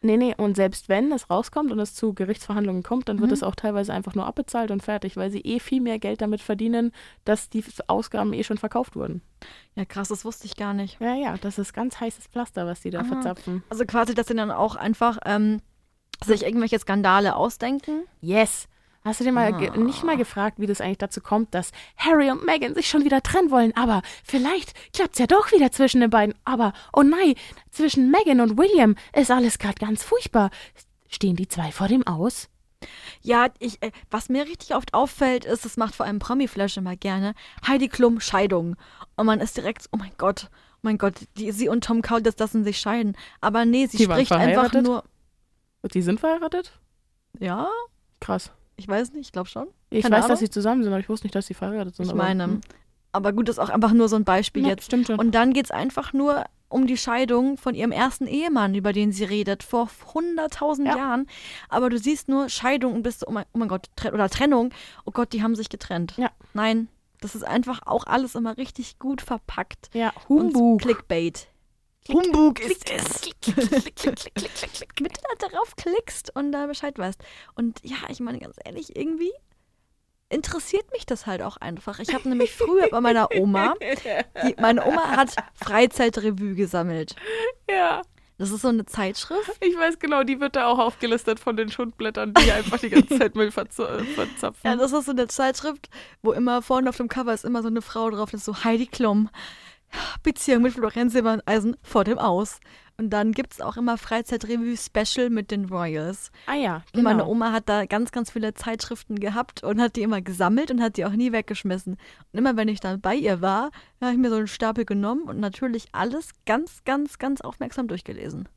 A: Nee, nee, und selbst wenn es rauskommt und es zu Gerichtsverhandlungen kommt, dann wird
B: Mhm.
A: es auch teilweise einfach nur abbezahlt und fertig, weil sie eh viel mehr Geld damit verdienen, dass die Ausgaben eh schon verkauft wurden.
B: Ja, krass, das wusste ich gar nicht.
A: Ja, ja, das ist ganz heißes Pflaster, was die da
B: Ah.
A: verzapfen.
B: Also quasi, dass sie dann auch einfach ähm, sich irgendwelche Skandale ausdenken.
A: Yes. Hast du dir mal
B: Ah.
A: nicht mal gefragt, wie das eigentlich dazu kommt, dass Harry und Meghan sich schon wieder trennen wollen? Aber vielleicht klappt es ja doch wieder zwischen den beiden. Aber, oh nein, zwischen Meghan und William ist alles gerade ganz furchtbar. Stehen die zwei vor dem Aus?
B: Ja, ich, äh, was mir richtig oft auffällt, ist, das macht vor allem Promi-Flash immer gerne, Heidi Klum Scheidung. Und man ist direkt, oh mein Gott, oh mein Gott, die, sie und Tom Kaulitz lassen sich scheiden. Aber nee, sie
A: Die
B: spricht einfach nur,
A: Und die sind verheiratet?
B: ja,
A: Krass.
B: Ich weiß nicht, ich glaube schon.
A: Ich
B: Keine
A: weiß,
B: Ahnung.
A: dass sie zusammen sind, aber ich wusste nicht, dass sie verheiratet sind.
B: Ich
A: aber-
B: meine,
A: hm.
B: aber gut, das ist auch einfach nur so ein Beispiel
A: Ja,
B: jetzt.
A: Stimmt schon.
B: Und dann geht es einfach nur um die Scheidung von ihrem ersten Ehemann, über den sie redet, vor 100.000
A: Ja.
B: Jahren. Aber du siehst nur Scheidung und bist so, oh mein, oh mein Gott, Tre- oder Trennung. Oh Gott, die haben sich getrennt.
A: Ja.
B: Nein, das ist einfach auch alles immer richtig gut verpackt.
A: ja,
B: Und
A: Humbug.
B: Clickbait. Humbug ist es. Mit du da darauf klickst und da Bescheid weißt. Und ja, ich meine ganz ehrlich, irgendwie interessiert mich das halt auch einfach. Ich habe nämlich früher bei meiner Oma, die, meine Oma hat Freizeitrevue gesammelt.
A: Ja,
B: Das ist so eine Zeitschrift.
A: ich weiß genau, die wird da auch aufgelistet von den Schundblättern, die einfach die ganze Zeit Müll äh, verzapfen.
B: Ja, das ist so eine Zeitschrift, wo immer vorne auf dem Cover ist immer so eine Frau drauf, das ist so Heidi Klum. Beziehung mit Florenz Silbereisen vor dem Aus. Und dann gibt es auch immer Freizeitrevue-Special mit den Royals.
A: ah ja,
B: Und
A: genau.
B: meine Oma hat da ganz, ganz viele Zeitschriften gehabt und hat die immer gesammelt und hat die auch nie weggeschmissen. Und immer wenn ich dann bei ihr war, habe ich mir so einen Stapel genommen und natürlich alles ganz, ganz, ganz aufmerksam durchgelesen.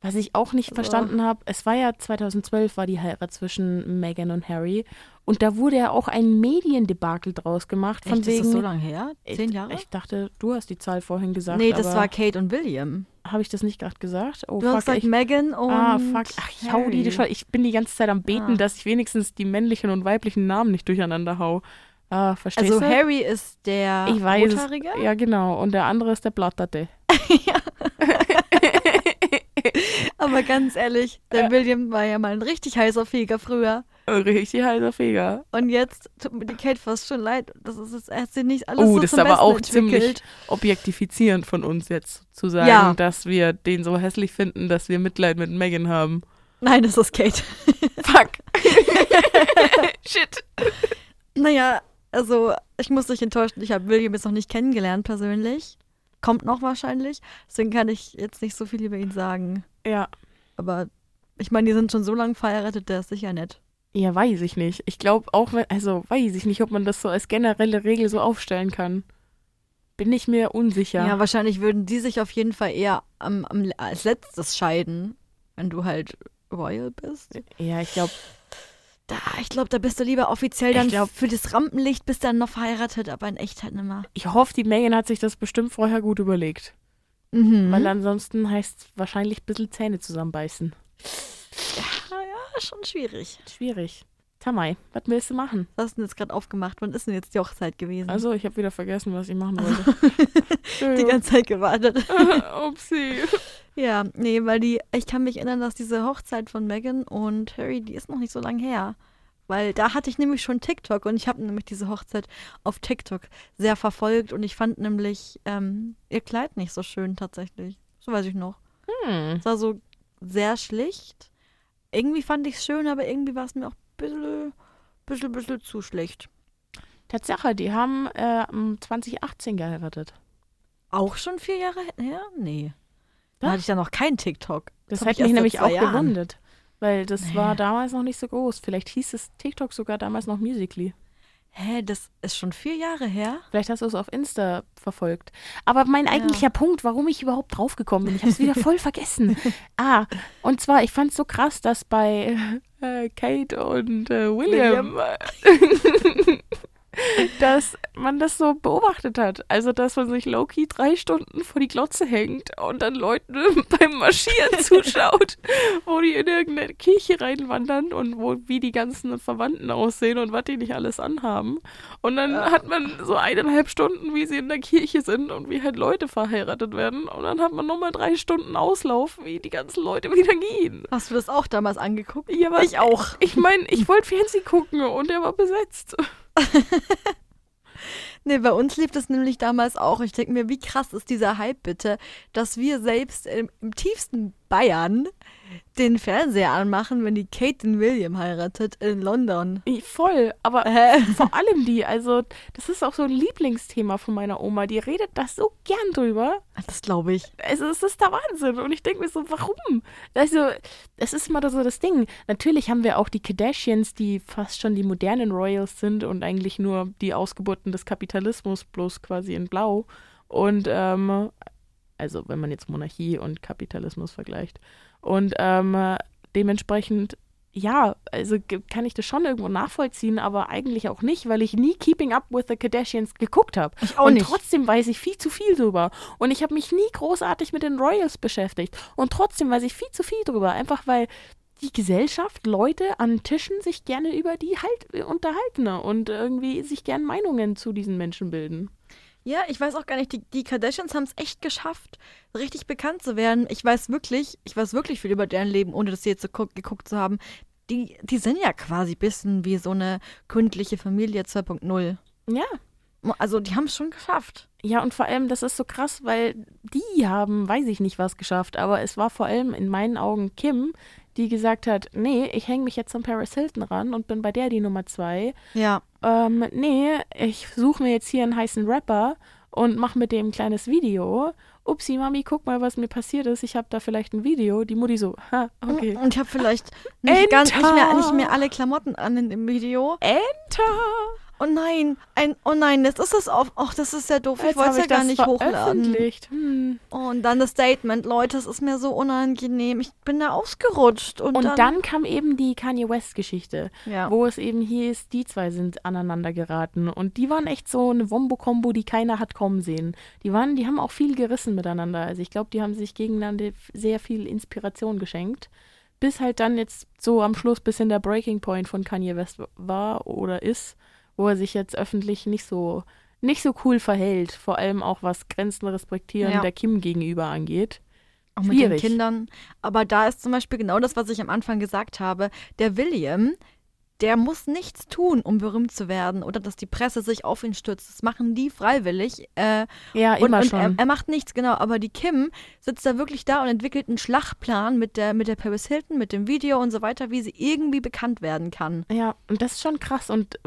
A: Was ich auch nicht
B: Oh.
A: verstanden habe, es war ja 2012 war die Heirat zwischen Meghan und Harry und da wurde ja auch ein Mediendebakel draus gemacht von
B: Echt,
A: wegen
B: ist das so lange her?
A: Ich-
B: Zehn Jahre?
A: Ich dachte, du hast die Zahl vorhin gesagt.
B: nee, das war Kate und William.
A: habe ich das nicht gerade gesagt? Oh
B: Du
A: fuck,
B: hast gesagt
A: ich,
B: Meghan und
A: Ah, fuck. Ach, ich hau die schon. Ich bin die ganze Zeit am Beten,
B: Ah.
A: dass ich wenigstens die männlichen und weiblichen Namen nicht durcheinander hau. Ah, verstehst
B: Also
A: du?
B: Harry ist der
A: ich weiß.
B: Rothaarige?
A: Ja, genau. Und der andere ist der Blatterte. [laughs] [laughs] [laughs]
B: Aber ganz ehrlich, der William war ja mal ein richtig heißer Feger früher.
A: Richtig heißer Feger.
B: Und jetzt tut mir die Kate fast schon leid. Das ist jetzt, er hat sich nicht alles
A: Oh,
B: so
A: das ist aber
B: Besten
A: auch ziemlich
B: entwickelt.
A: objektifizierend von uns jetzt zu sagen,
B: Ja.
A: dass wir den so hässlich finden, dass wir Mitleid mit Megan haben.
B: Nein, das ist Kate. [laughs]
A: Fuck. [laughs] Shit.
B: Naja, also ich muss dich enttäuschen. Ich habe William jetzt noch nicht kennengelernt persönlich. Kommt noch wahrscheinlich. Deswegen kann ich jetzt nicht so viel über ihn sagen.
A: Ja.
B: Aber ich meine, die sind schon so lange verheiratet, der ist sicher nett.
A: Ja, weiß ich nicht. Ich glaube auch, wenn- also weiß ich nicht, ob man das so als generelle Regel so aufstellen kann. Bin ich mir unsicher.
B: Ja, wahrscheinlich würden die sich auf jeden Fall eher am, am, als letztes scheiden, wenn du halt Royal bist.
A: ja ich glaube,
B: Da, ich glaube, da bist du lieber offiziell dann
A: glaub-
B: für das Rampenlicht bist dann noch verheiratet, aber in echt halt nimmer.
A: ich hoffe, die Megan hat sich das bestimmt vorher gut überlegt.
B: Mhm.
A: Weil ansonsten heißt es wahrscheinlich ein bisschen Zähne zusammenbeißen.
B: ja, ja, schon schwierig.
A: Schwierig. Tamai, was willst du machen?
B: Was hast du denn jetzt gerade aufgemacht? Wann ist denn jetzt die Hochzeit gewesen?
A: Also, ich habe wieder vergessen, was ich machen wollte. [laughs]
B: die ganze Zeit gewartet. [laughs]
A: Upsi.
B: ja, nee, weil die, ich kann mich erinnern, dass diese Hochzeit von Meghan und Harry, die ist noch nicht so lange her. Weil da hatte ich nämlich schon TikTok und ich habe nämlich diese Hochzeit auf TikTok sehr verfolgt und ich fand nämlich ähm, ihr Kleid nicht so schön tatsächlich. So weiß ich noch.
A: Hm.
B: Es war so sehr schlicht. Irgendwie fand ich es schön, aber irgendwie war es mir auch bisschen, bisschen, bisschen zu schlecht.
A: Tatsache, die haben äh, im 2018 geheiratet.
B: Auch schon vier Jahre her? Nee. Da hatte ich ja noch kein TikTok.
A: Das, hat
B: ich
A: mich nämlich auch
B: Jahren.
A: gewundert. Weil das
B: Nee.
A: war damals noch nicht so groß. Vielleicht hieß es TikTok sogar damals noch Musically.
B: Hä, das ist schon vier Jahre her?
A: Vielleicht hast du es auf Insta verfolgt. Aber mein eigentlicher Punkt, warum ich überhaupt draufgekommen bin, ich habe es wieder voll vergessen. [laughs] Ah, und zwar, ich fand es so krass, dass bei äh, Kate und äh, William, [laughs] [laughs] dass man das so beobachtet hat. Also, dass man sich low-key drei Stunden vor die Glotze hängt und dann Leuten [laughs] beim Marschieren [laughs] zuschaut, wo die in irgendeine Kirche reinwandern und wo wie die ganzen Verwandten aussehen und was die nicht alles anhaben. Und dann hat man so eineinhalb Stunden, wie sie in der Kirche sind und wie halt Leute verheiratet werden. Und dann hat man nochmal drei Stunden Auslauf, wie die ganzen Leute wieder gehen.
B: Hast du das auch damals angeguckt?
A: Ja, aber
B: Ich auch.
A: Ich meine, ich wollte Fernsehen gucken und der war besetzt. [laughs]
B: Nee, bei uns lief das nämlich damals auch. Ich denke mir, wie krass ist dieser Hype bitte, dass wir selbst im, im tiefsten Bayern den Fernseher anmachen, wenn die Kate den William heiratet in London.
A: Ich- Voll, aber
B: Hä? [laughs]
A: vor allem die, also das ist auch so ein Lieblingsthema von meiner Oma. Die redet das so gern drüber.
B: Das glaube ich.
A: Also es ist der Wahnsinn. Und ich denke mir so, warum? Also, es ist immer so das Ding. Natürlich haben wir auch die Kardashians, die fast schon die modernen Royals sind und eigentlich nur die Ausgeburten des Kapitalismus, bloß quasi in Blau. Und, ähm, also wenn man jetzt Monarchie und Kapitalismus vergleicht. Und ähm, dementsprechend, ja, also kann ich das schon irgendwo nachvollziehen, aber eigentlich auch nicht, weil ich nie Keeping Up with the Kardashians geguckt habe.
B: Ich auch
A: und
B: nicht.
A: trotzdem weiß ich viel zu viel drüber. Und ich habe mich nie großartig mit den Royals beschäftigt. Und trotzdem weiß ich viel zu viel drüber. Einfach weil die Gesellschaft, Leute an Tischen sich gerne über die halt unterhalten und irgendwie sich gern Meinungen zu diesen Menschen bilden.
B: Ja, ich weiß auch gar nicht, die, die Kardashians haben es echt geschafft, richtig bekannt zu werden. Ich weiß wirklich, ich weiß wirklich viel über deren Leben, ohne das jetzt so gu- geguckt zu haben. Die, die sind ja quasi ein bisschen wie so eine kündliche Familie 2.0.
A: Ja.
B: Also die haben es schon geschafft.
A: Ja, und vor allem, das ist so krass, weil die haben, weiß ich nicht, was geschafft, aber es war vor allem in meinen Augen Kim, die gesagt hat, nee, ich hänge mich jetzt an Paris Hilton ran und bin bei der die Nummer zwei.
B: Ja.
A: Ähm, nee, ich suche mir jetzt hier einen heißen Rapper und mache mit dem ein kleines Video. Upsi, Mami, guck mal, was mir passiert ist. Ich habe da vielleicht ein Video. Die Mutti so, ha, okay.
B: Und ich habe vielleicht nicht, ganz, nicht, mehr, nicht mehr alle Klamotten an in dem Video.
A: Enter!
B: Oh nein, ein, oh nein, jetzt ist es auf. Ach, das ist ja doof. Ich
A: Jetzt
B: wollte es ja gar
A: das
B: nicht hochladen.
A: Hm.
B: Oh, und dann das Statement, Leute, es ist mir so unangenehm. Ich bin da ausgerutscht. Und,
A: Und
B: dann,
A: dann kam eben die Kanye West-Geschichte,
B: ja.
A: wo es eben hieß, die zwei sind aneinander geraten. Und die waren echt so eine Wombo-Kombo, die keiner hat kommen sehen. Die waren, die haben auch viel gerissen miteinander. Also ich glaube, die haben sich gegeneinander sehr viel Inspiration geschenkt. Bis halt dann jetzt so am Schluss bisschen der Breaking Point von Kanye West war oder ist, wo er sich jetzt öffentlich nicht so nicht so cool verhält, vor allem auch was Grenzen respektieren
B: Ja.
A: der Kim gegenüber angeht.
B: Auch mit den
A: Schwierig.
B: Kindern. Aber da ist zum Beispiel genau das, was ich am Anfang gesagt habe. Der William, der muss nichts tun, um berühmt zu werden oder dass die Presse sich auf ihn stürzt. Das machen die freiwillig. Äh,
A: Ja,
B: und
A: immer
B: und
A: schon.
B: Er, er macht nichts, genau. Aber die Kim sitzt da wirklich da und entwickelt einen Schlachtplan mit der, mit der Paris Hilton, mit dem Video und so weiter, wie sie irgendwie bekannt werden kann.
A: Ja, und das ist schon krass. Und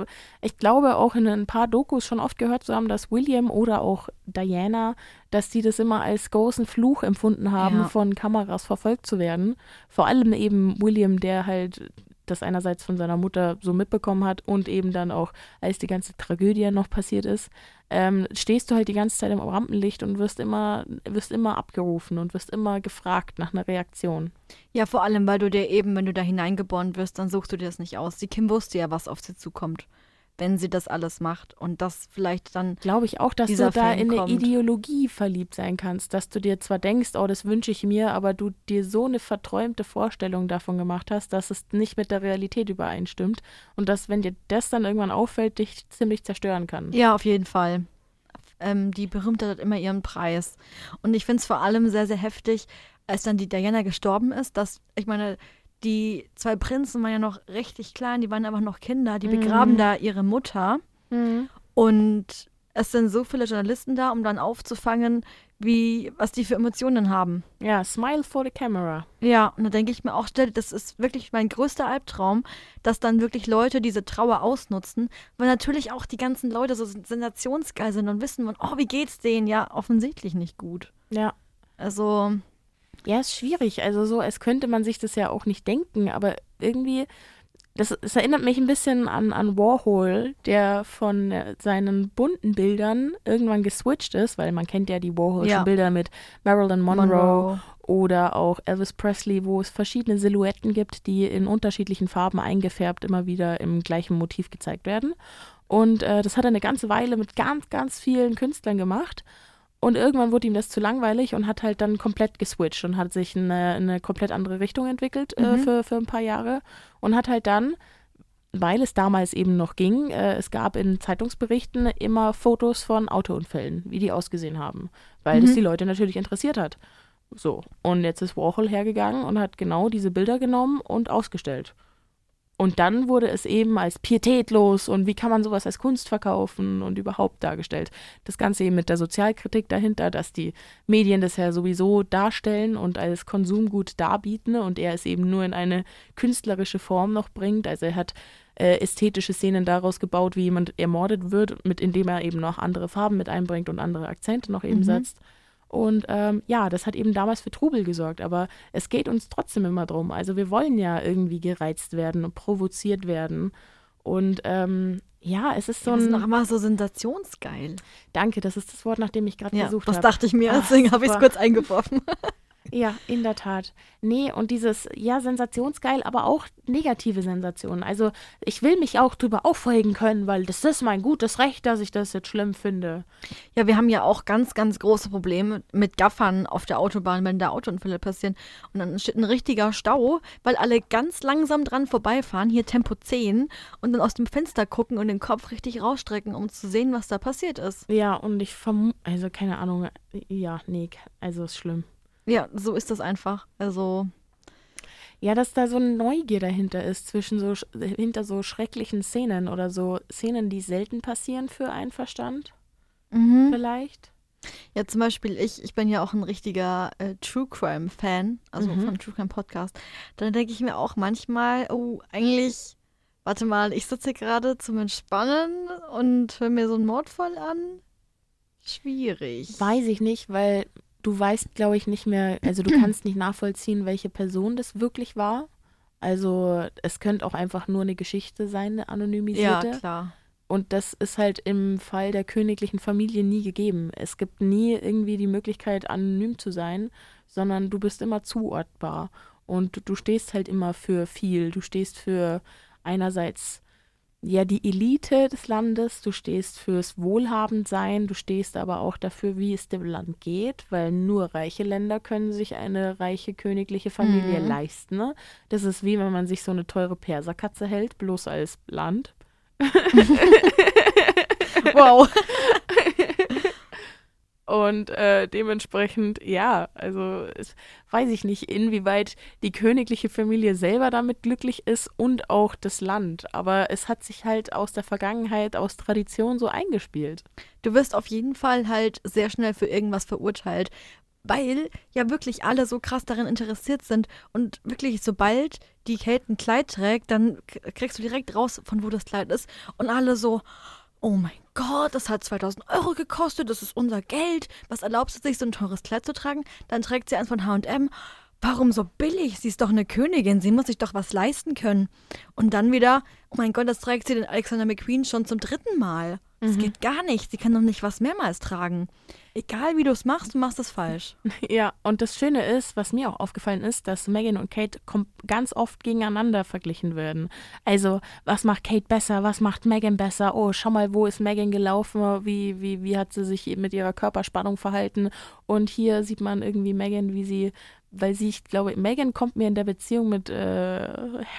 A: ich glaube auch in ein paar Dokus schon oft gehört zu haben, dass William oder auch Diana, dass die das immer als großen Fluch empfunden haben,
B: Ja.
A: von Kameras verfolgt zu werden. Vor allem eben William, der halt das einerseits von seiner Mutter so mitbekommen hat und eben dann auch, als die ganze Tragödie noch passiert ist, ähm, stehst du halt die ganze Zeit im Rampenlicht und wirst immer, wirst immer abgerufen und wirst immer gefragt nach einer Reaktion.
B: Ja, vor allem, weil du dir eben, wenn du da hineingeboren wirst, dann suchst du dir das nicht aus. Die Kim wusste ja, was auf sie zukommt, wenn sie das alles macht. Und das vielleicht dann
A: glaube ich auch, dass du da
B: Fame
A: in eine
B: kommt.
A: Ideologie verliebt sein kannst, dass du dir zwar denkst, oh, das wünsche ich mir, aber du dir so eine verträumte Vorstellung davon gemacht hast, dass es nicht mit der Realität übereinstimmt und dass, wenn dir das dann irgendwann auffällt, dich ziemlich zerstören kann.
B: Ja, auf jeden Fall. Ähm, die Berühmtheit hat immer ihren Preis. Und ich finde es vor allem sehr, sehr heftig, als dann die Diana gestorben ist, dass, ich meine, die zwei Prinzen waren ja noch richtig klein, die waren einfach noch Kinder, die begraben
A: Mhm.
B: da ihre Mutter.
A: Mhm.
B: Und es sind so viele Journalisten da, um dann aufzufangen, wie, was die für Emotionen haben.
A: Ja, smile for the camera.
B: Ja, und da denke ich mir auch, stell- das ist wirklich mein größter Albtraum, dass dann wirklich Leute diese Trauer ausnutzen, weil natürlich auch die ganzen Leute so sensationsgeil sind und wissen, oh, wie geht's denen? Ja, offensichtlich nicht gut.
A: Ja.
B: Also,
A: Ja, ist schwierig. Also so, als könnte man sich das ja auch nicht denken, aber irgendwie, das, das erinnert mich ein bisschen an, an Warhol, der von äh, seinen bunten Bildern irgendwann geswitcht ist, weil man kennt ja die Warholschen
B: Ja.
A: Bilder mit Marilyn Monroe, oder auch Elvis Presley, wo es verschiedene Silhouetten gibt, die in unterschiedlichen Farben eingefärbt immer wieder im gleichen Motiv gezeigt werden. Und äh, das hat er eine ganze Weile mit ganz, ganz vielen Künstlern gemacht. Und irgendwann wurde ihm das zu langweilig und hat halt dann komplett geswitcht und hat sich in eine, in eine komplett andere Richtung entwickelt äh,
B: Mhm.
A: für, für ein paar Jahre. Und hat halt dann, weil es damals eben noch ging, äh, es gab in Zeitungsberichten immer Fotos von Autounfällen, wie die ausgesehen haben, weil das
B: Mhm.
A: die Leute natürlich interessiert hat. So, und jetzt ist Warhol hergegangen und hat genau diese Bilder genommen und ausgestellt. Und dann wurde es eben als pietätlos und wie kann man sowas als Kunst verkaufen und überhaupt dargestellt. Das Ganze eben mit der Sozialkritik dahinter, dass die Medien das ja sowieso darstellen und als Konsumgut darbieten und er es eben nur in eine künstlerische Form noch bringt. Also er hat äh, ästhetische Szenen daraus gebaut, wie jemand ermordet wird, mit indem er eben noch andere Farben mit einbringt und andere Akzente noch eben
B: Mhm.
A: setzt. Und ähm, ja, das hat eben damals für Trubel gesorgt, aber es geht uns trotzdem immer drum. Also wir wollen ja irgendwie gereizt werden und provoziert werden. Und ähm, ja, es ist so
B: das ist noch
A: ein.
B: immer so sensationsgeil.
A: Danke, das ist das Wort, nach dem ich gerade
B: Ja,
A: gesucht
B: das
A: habe.
B: dachte ich mir,
A: Ah,
B: deswegen habe ich es kurz eingeworfen. [laughs]
A: Ja, in der Tat. Nee, und dieses, ja, sensationsgeil, aber auch negative Sensationen. Also ich will mich auch drüber aufregen können, weil das ist mein gutes Recht, dass ich das jetzt schlimm finde.
B: Ja, wir haben ja auch ganz, ganz große Probleme mit Gaffern auf der Autobahn, wenn da Autounfälle passieren. Und dann steht ein richtiger Stau, weil alle ganz langsam dran vorbeifahren, hier Tempo 10, und dann aus dem Fenster gucken und den Kopf richtig rausstrecken, um zu sehen, was da passiert ist.
A: Ja, und ich vermute, also keine Ahnung, ja, nee, also ist schlimm.
B: Ja, so ist das einfach. Also,
A: Ja, dass da so eine Neugier dahinter ist, zwischen so, hinter so schrecklichen Szenen oder so Szenen, die selten passieren für einen Verstand,
B: mhm.
A: vielleicht.
B: ja, zum Beispiel ich, ich bin ja auch ein richtiger äh, True Crime Fan, also
A: Mhm.
B: von True Crime Podcast. Dann denke ich mir auch manchmal, oh, eigentlich, warte mal, ich sitze gerade zum Entspannen und höre mir so einen Mordfall an. Schwierig.
A: Weiß ich nicht, weil du weißt, glaube ich, nicht mehr, also du kannst nicht nachvollziehen, welche Person das wirklich war. Also es könnte auch einfach nur eine Geschichte sein, eine
B: Ja,
A: anonymisierte.
B: klar.
A: Und das ist halt im Fall der königlichen Familie nie gegeben. Es gibt nie irgendwie die Möglichkeit, anonym zu sein, sondern du bist immer zuordbar. Und du stehst halt immer für viel. Du stehst für einerseits ja die Elite des Landes, du stehst fürs Wohlhabendsein, du stehst aber auch dafür, wie es dem Land geht, weil nur reiche Länder können sich eine reiche königliche Familie
B: Mhm.
A: leisten. Ne? Das ist wie wenn man sich so eine teure Perserkatze hält, bloß als Land. [laughs] [laughs]
B: Wow. [laughs]
A: Und äh, dementsprechend, ja, also es, weiß ich nicht, inwieweit die königliche Familie selber damit glücklich ist und auch das Land. Aber es hat sich halt aus der Vergangenheit, aus Tradition so eingespielt.
B: Du wirst auf jeden Fall halt sehr schnell für irgendwas verurteilt, weil ja wirklich alle so krass daran interessiert sind und wirklich sobald die Kate ein Kleid trägt, dann kriegst du direkt raus, von wo das Kleid ist und alle so, oh mein Gott, das hat 2000 Euro gekostet, das ist unser Geld, was erlaubst du sich, so ein teures Kleid zu tragen? Dann trägt sie eins von H&M, warum so billig? Sie ist doch eine Königin, sie muss sich doch was leisten können. Und dann wieder, oh mein Gott, das trägt sie den Alexander McQueen schon zum dritten Mal. Das geht gar nicht. Sie kann doch nicht was mehrmals tragen. Egal wie du es machst, du machst es falsch. [laughs]
A: Ja, und das Schöne ist, was mir auch aufgefallen ist, dass Megan und Kate ganz oft gegeneinander verglichen werden. Also, was macht Kate besser? Was macht Megan besser? Oh, schau mal, wo ist Megan gelaufen? Wie, wie, wie hat sie sich mit ihrer Körperspannung verhalten? Und hier sieht man irgendwie Megan, wie sie, weil sie, ich glaube, Megan kommt mir in der Beziehung mit äh,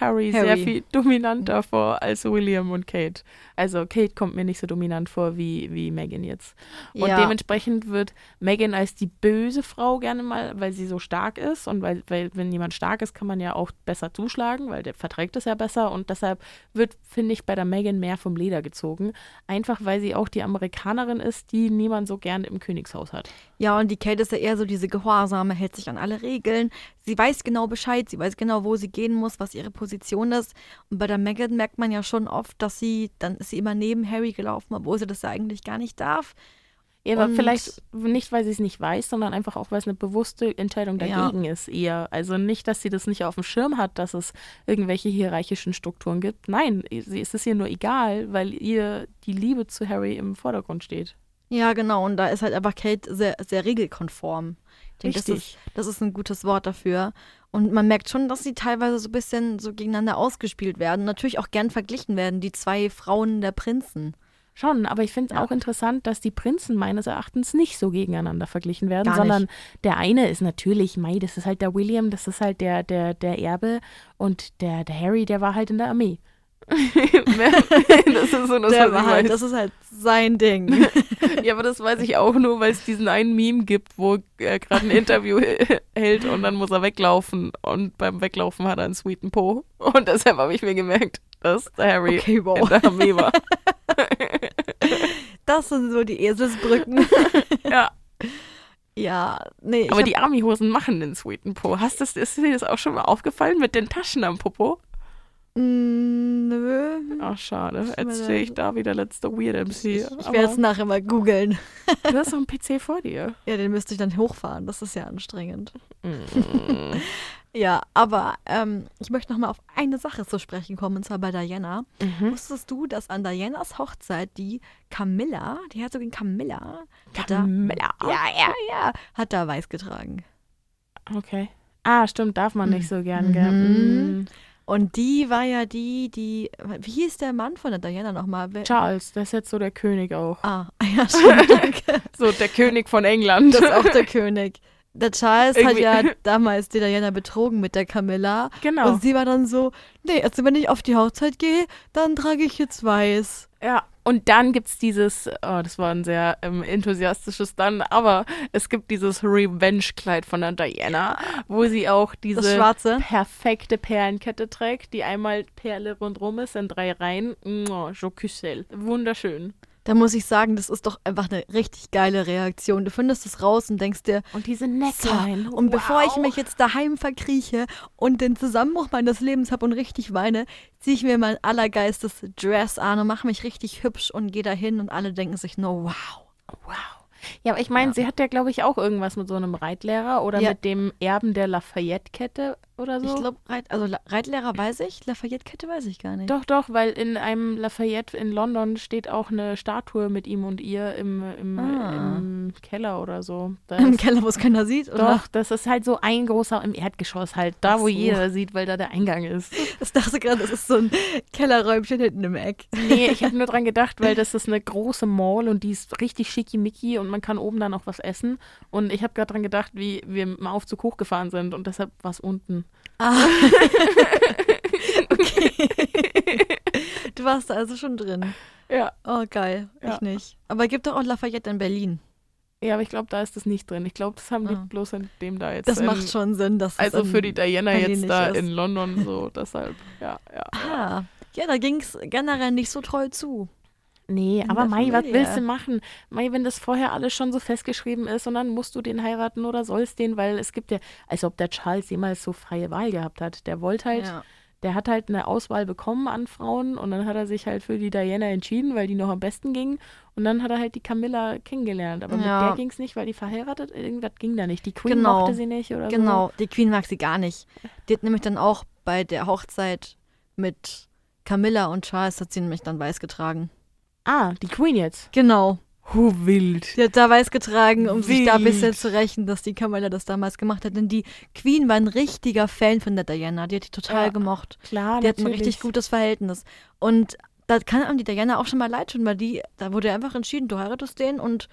A: Harry, sehr
B: Harry.
A: viel dominanter vor als William und Kate. Also, Kate kommt mir nicht so dominant vor wie, wie Megan jetzt. Und
B: Ja.
A: dementsprechend wird Megan als die böse Frau gerne mal, weil sie so stark ist und weil, weil wenn jemand stark ist, kann man ja auch besser zuschlagen, weil der verträgt es ja besser und deshalb wird, finde ich, bei der Megan mehr vom Leder gezogen. Einfach weil sie auch die Amerikanerin ist, die niemand so gern im Königshaus hat.
B: Ja, und die Kate ist ja eher so diese Gehorsame, hält sich an alle Regeln. Sie weiß genau Bescheid, sie weiß genau, wo sie gehen muss, was ihre Position ist. Und bei der Megan merkt man ja schon oft, dass sie, dann ist sie immer neben Harry gelaufen, obwohl sie das ja eigentlich gar nicht darf.
A: Ja, aber
B: Und-
A: vielleicht nicht, weil sie es nicht weiß, sondern einfach auch, weil es eine bewusste Entscheidung
B: Ja.
A: dagegen ist eher. Also nicht, dass sie das nicht auf dem Schirm hat, dass es irgendwelche hierarchischen Strukturen gibt. Nein, sie ist es ihr nur egal, weil ihr die Liebe zu Harry im Vordergrund steht.
B: Ja, genau. Und da ist halt einfach Kate sehr, sehr regelkonform. Ich denke, das ist,
A: Richtig.
B: das ist ein gutes Wort dafür. Und man merkt schon, dass sie teilweise so ein bisschen so gegeneinander ausgespielt werden. Natürlich auch gern verglichen werden, die zwei Frauen der Prinzen.
A: Schon, aber ich finde es
B: Ja.
A: auch interessant, dass die Prinzen meines Erachtens nicht so gegeneinander verglichen werden,
B: Gar
A: sondern
B: nicht.
A: der eine ist natürlich, Mai, das ist halt der William, das ist halt der, der, der Erbe und der, der Harry, der war halt in der Armee. [laughs] [laughs] das ist so das,
B: Der war halt, das ist halt sein Ding. [laughs]
A: Ja, aber das weiß ich auch nur, weil es diesen einen Meme gibt, wo er gerade ein Interview hält und dann muss er weglaufen und beim Weglaufen hat er einen sweeten Po und deshalb habe ich mir gemerkt, dass Harry
B: Okay,
A: in
B: wow.
A: der Armee war. [laughs]
B: Das sind so die Eselsbrücken.
A: ja.
B: ja, nee.
A: Aber die Army-Hosen machen den sweeten Po. Hast das, ist dir das auch schon mal aufgefallen mit den Taschen am Popo?
B: Mm, Nö.
A: Ach, schade. Jetzt stehe ich da wieder letzter Weird MC.
B: Ich
A: Aber
B: werde es nachher mal googeln. [laughs]
A: du hast doch einen PC vor dir.
B: Ja, den müsste ich dann hochfahren. Das ist ja anstrengend.
A: Mm. [laughs]
B: Ja, aber ähm, ich möchte noch mal auf eine Sache zu sprechen kommen, und zwar bei Diana.
A: Mhm.
B: Wusstest du, dass an Dianas Hochzeit die Camilla, die Herzogin Camilla, hat da-
A: Camilla.
B: ja, ja, ja, hat da weiß getragen.
A: Okay. Ah, stimmt, darf man nicht so gern, gell?
B: Mhm.
A: Mm.
B: Und die war ja die, die, wie hieß der Mann von der Diana nochmal?
A: Charles, der ist jetzt so der König auch.
B: Ah, [laughs] ja, stimmt. [laughs]
A: So, der König von England.
B: Das ist auch der König. Der Charles hat
A: Irgendwie-
B: ja damals die Diana betrogen mit der Camilla.
A: genau.
B: Und sie war dann so, nee, also wenn ich auf die Hochzeit gehe, dann trage ich jetzt weiß.
A: Ja, und dann gibt es dieses, oh, das war ein sehr ähm, enthusiastisches dann, aber es gibt dieses Revenge-Kleid von der Diana, wo sie auch diese
B: Schwarze.
A: perfekte Perlenkette trägt, die einmal Perle rundrum ist, in drei Reihen. Oh, je cusselle. Wunderschön.
B: Da muss ich sagen, das ist doch einfach eine richtig geile Reaktion. Du findest es raus und denkst dir,
A: Und diese
B: so,
A: Neckline.
B: und bevor ich
A: wow.
B: mich jetzt daheim verkrieche und den Zusammenbruch meines Lebens habe und richtig weine, ziehe ich mir mein allergeistes Dress an und mache mich richtig hübsch und gehe dahin und alle denken sich nur, wow.
A: Wow. Ja, aber ich meine, sie hat ja, glaube ich, auch irgendwas mit so einem Reitlehrer oder
B: Ja.
A: mit dem Erben der Lafayette-Kette oder so.
B: Ich glaube, Reit, also Reitlehrer weiß ich, Lafayette-Kette weiß ich gar nicht.
A: Doch, doch, weil in einem Lafayette in London steht auch eine Statue mit ihm und ihr im, im,
B: Ah.
A: im Keller oder so. Da
B: Im Keller, wo es keiner sieht, oder?
A: Doch, das ist halt so ein großer im Erdgeschoss halt, da
B: Ach
A: wo
B: so.
A: jeder sieht, weil da der Eingang ist. [laughs]
B: Ich dachte gerade, das ist so ein Kellerräumchen hinten im Eck.
A: Nee, ich habe nur [laughs] dran gedacht, weil das ist eine große Mall und die ist richtig schickimicki und man kann oben dann auch was essen. Und ich habe gerade dran gedacht, wie wir im Aufzug hochgefahren sind und deshalb war es unten.
B: Ah. [laughs] okay. du warst da also schon drin.
A: Ja.
B: Oh, geil.
A: Ja.
B: Ich nicht. Aber gibt doch auch Lafayette in Berlin.
A: Ja, aber ich glaube, da ist das nicht drin. Ich glaube, das haben die
B: Ah.
A: bloß in dem da jetzt.
B: Das
A: in,
B: macht schon Sinn, dass
A: Also für die Diana jetzt
B: Berlin
A: da
B: nicht ist.
A: in London so, deshalb, ja, ja.
B: Ah, ja, da ging es generell nicht so toll zu.
A: Nee, aber Mai, was willst du machen? Mai, wenn das vorher alles schon so festgeschrieben ist und dann musst du den heiraten oder sollst den, weil es gibt ja, als ob der Charles jemals so freie Wahl gehabt hat. Der wollte halt,
B: Ja.
A: der hat halt eine Auswahl bekommen an Frauen und dann hat er sich halt für die Diana entschieden, weil die noch am besten ging. Und dann hat er halt die Camilla kennengelernt. Aber
B: Ja.
A: mit der ging es nicht, weil die verheiratet, irgendwas ging da nicht. Die Queen
B: Genau.
A: mochte sie nicht oder
B: Genau, die Queen mag sie gar nicht. Die hat nämlich dann auch bei der Hochzeit mit Camilla und Charles hat sie nämlich dann weiß getragen.
A: Ah, die Queen jetzt.
B: Genau.
A: Hu wild.
B: Die hat da weiß getragen, um sich da ein bisschen
A: Wild.
B: zu rächen, dass die Camilla das damals gemacht hat. Denn die Queen war ein richtiger Fan von der Diana. Die hat die total
A: Ja,
B: gemocht.
A: Klar,
B: Die hatten ein
A: natürlich.
B: richtig gutes Verhältnis. Und da kann einem die Diana auch schon mal leid tun, weil die, da wurde einfach entschieden, du heiratest den und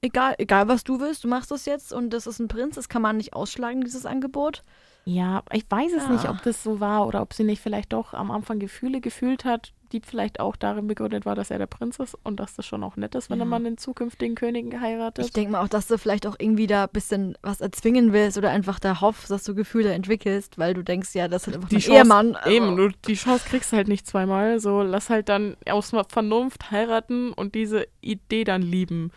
B: egal, egal was du willst, du machst das jetzt und das ist ein Prinz, das kann man nicht ausschlagen, dieses Angebot.
A: Ja, ich weiß es nicht,
B: Ja.
A: ob das so war oder ob sie nicht vielleicht doch am Anfang Gefühle gefühlt hat, die vielleicht auch darin begründet war, dass er der Prinz ist und dass das schon auch nett ist, wenn
B: Ja.
A: man den zukünftigen Königen heiratet.
B: Ich denke mal auch, dass du vielleicht auch irgendwie da ein bisschen was erzwingen willst oder einfach da hoffst, dass du Gefühle entwickelst, weil du denkst, ja, das ist einfach
A: Die Chance-
B: Ehemann. Also,
A: Eben, du, die Chance kriegst du halt nicht zweimal. So, lass halt dann aus Vernunft heiraten und diese Idee dann lieben.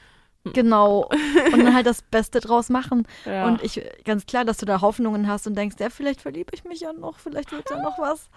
B: Genau. [laughs] Und dann halt das Beste draus machen.
A: Ja.
B: Und ich, ganz klar, dass du da Hoffnungen hast und denkst, ja, vielleicht verliebe ich mich ja noch, vielleicht wird ja noch was.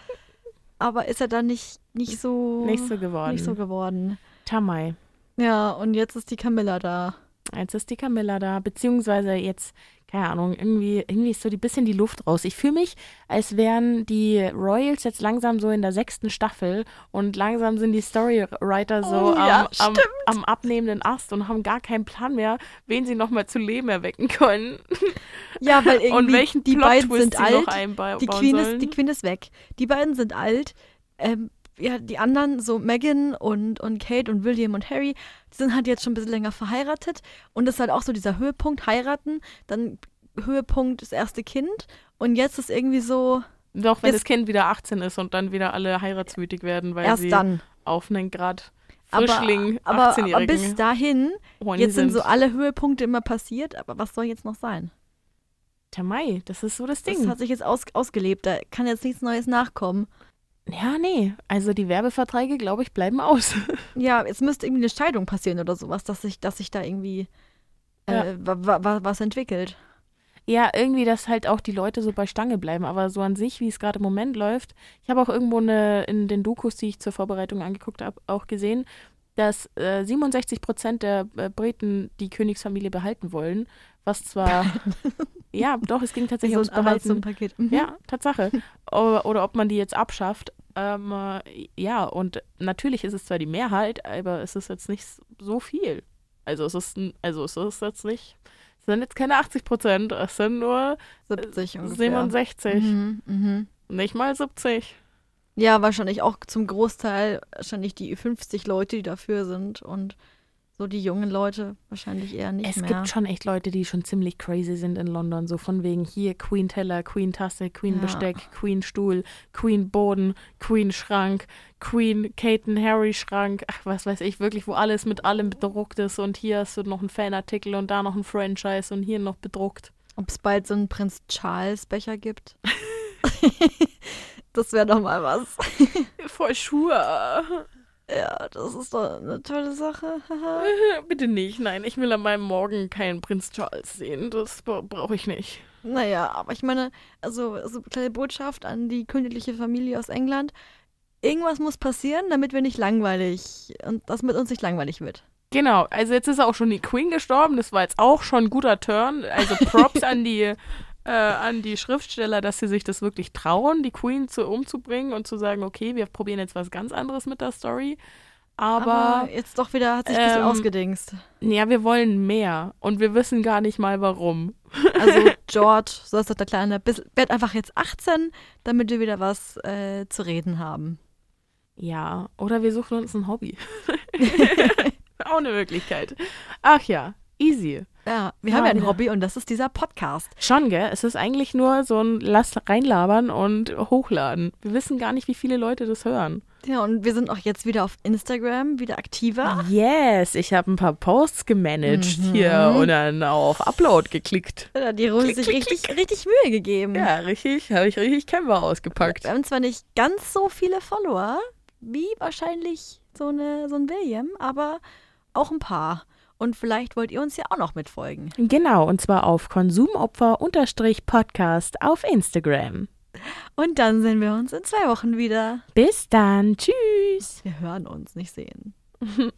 B: Aber ist er dann nicht, nicht so.
A: nicht so geworden.
B: Nicht so geworden.
A: Tamai.
B: Ja, und jetzt ist die Camilla da.
A: Jetzt ist die Camilla da, beziehungsweise jetzt, keine Ahnung, irgendwie, irgendwie ist so ein bisschen die Luft raus. Ich fühle mich, als wären die Royals jetzt langsam so in der sechsten Staffel und langsam sind die Storywriter so
B: Oh ja,
A: am, am, am abnehmenden Ast und haben gar keinen Plan mehr, wen sie nochmal zu Leben erwecken können. [laughs]
B: Ja, weil irgendwie
A: und welchen
B: die
A: Plot-Twist
B: beiden sind
A: sie
B: alt. Die Queen,
A: sollen.
B: ist, die Queen ist weg. Die beiden sind alt. Ähm, ja, die anderen, so Meghan und, und Kate und William und Harry, die sind halt jetzt schon ein bisschen länger verheiratet. Und das ist halt auch so dieser Höhepunkt, heiraten, dann Höhepunkt das erste Kind. Und jetzt ist irgendwie so,
A: Doch, wenn das Kind wieder 18 ist und dann wieder alle heiratswütig werden, weil sie
B: dann.
A: auf einen Grad
B: Aber,
A: Frischling,
B: aber, aber
A: 18-Jährigen
B: bis dahin,
A: horny
B: jetzt sind so alle Höhepunkte immer passiert, aber was soll jetzt noch sein?
A: Tamai, das ist so das Ding.
B: Das hat sich jetzt aus, ausgelebt, da kann jetzt nichts Neues nachkommen.
A: Ja, nee. Also die Werbeverträge, glaube ich, bleiben aus. [laughs]
B: Ja, jetzt müsste irgendwie eine Scheidung passieren oder sowas, dass sich, dass sich da irgendwie äh, wa, was entwickelt.
A: ja, irgendwie, dass halt auch die Leute so bei Stange bleiben. Aber so an sich, wie es gerade im Moment läuft, ich habe auch irgendwo eine, in den Dokus, die ich zur Vorbereitung angeguckt habe, auch gesehen, dass äh, 67 Prozent der äh, Briten die Königsfamilie behalten wollen. Was zwar, [laughs] ja, doch, es ging tatsächlich
B: so
A: ums
B: ein
A: Behalten.
B: Amazon-Paket. Mhm.
A: Ja, Tatsache. oder, oder ob man die jetzt abschafft. Ähm, äh, ja, und natürlich ist es zwar die Mehrheit, aber es ist jetzt nicht so viel. Also es ist, also es ist jetzt nicht, es sind jetzt keine 80 Prozent, es sind nur
B: 70 ungefähr.
A: 67,
B: Mhm, mhm.
A: nicht mal 70.
B: Ja, wahrscheinlich auch zum Großteil wahrscheinlich die 50 Leute, die dafür sind und so die jungen Leute wahrscheinlich eher nicht
A: es
B: mehr.
A: gibt schon echt Leute, die schon ziemlich crazy sind in London, so von wegen hier Queen Teller, Queen Tasse, Queen
B: Ja.
A: Besteck, Queen Stuhl, Queen Boden, Queen Schrank, Queen Kate and Harry Schrank, ach was weiß ich, wirklich, wo alles mit allem bedruckt ist und hier hast du noch einen Fanartikel und da noch ein Franchise und hier noch bedruckt.
B: Ob es bald so einen Prinz Charles Becher gibt? [laughs] [laughs] das wäre doch mal was.
A: Voll Schuhe.
B: Ja, das ist doch eine tolle Sache. [laughs]
A: Bitte nicht, nein, ich will an meinem Morgen keinen Prinz Charles sehen, das bra- brauche ich nicht.
B: naja, aber ich meine, also so kleine Botschaft an die königliche Familie aus England. Irgendwas muss passieren, damit wir nicht langweilig und das mit uns nicht langweilig wird.
A: Genau, also jetzt ist auch schon die Queen gestorben, das war jetzt auch schon ein guter Turn. Also Props [laughs] an die äh, an die Schriftsteller, dass sie sich das wirklich trauen, die Queen zu, umzubringen und zu sagen, okay, wir probieren jetzt was ganz anderes mit der Story. Aber,
B: Aber jetzt doch wieder hat sich ein bisschen
A: ähm,
B: ausgedingst.
A: ja, wir wollen mehr und wir wissen gar nicht mal warum.
B: Also [laughs] George, so ist doch der Kleine, werd einfach jetzt 18, damit wir wieder was äh, zu reden haben.
A: Ja, oder wir suchen uns ein Hobby. [laughs] [laughs] Auch eine Möglichkeit. Ach ja, easy.
B: Ja, wir
A: Ja,
B: haben ja ein
A: wieder.
B: Hobby und das ist dieser Podcast.
A: Schon, gell? Es ist eigentlich nur so ein Lass reinlabern und hochladen. Wir wissen gar nicht, wie viele Leute das hören.
B: Ja, und wir sind auch jetzt wieder auf Instagram, wieder aktiver.
A: Yes, ich habe ein paar Posts gemanagt
B: Mhm.
A: hier und dann auf Upload geklickt.
B: Hat die Rose sich
A: klick,
B: richtig, richtig Mühe gegeben.
A: Ja, richtig, habe ich richtig Canva ausgepackt.
B: Wir haben zwar nicht ganz so viele Follower, wie wahrscheinlich so, eine, so ein William, aber auch ein paar. Und vielleicht wollt ihr uns ja auch noch mitfolgen.
A: Genau, und zwar auf Konsumopfer-Podcast auf Instagram.
B: Und dann sehen wir uns in zwei Wochen wieder.
A: Bis dann, tschüss.
B: Wir hören uns, nicht sehen. [laughs]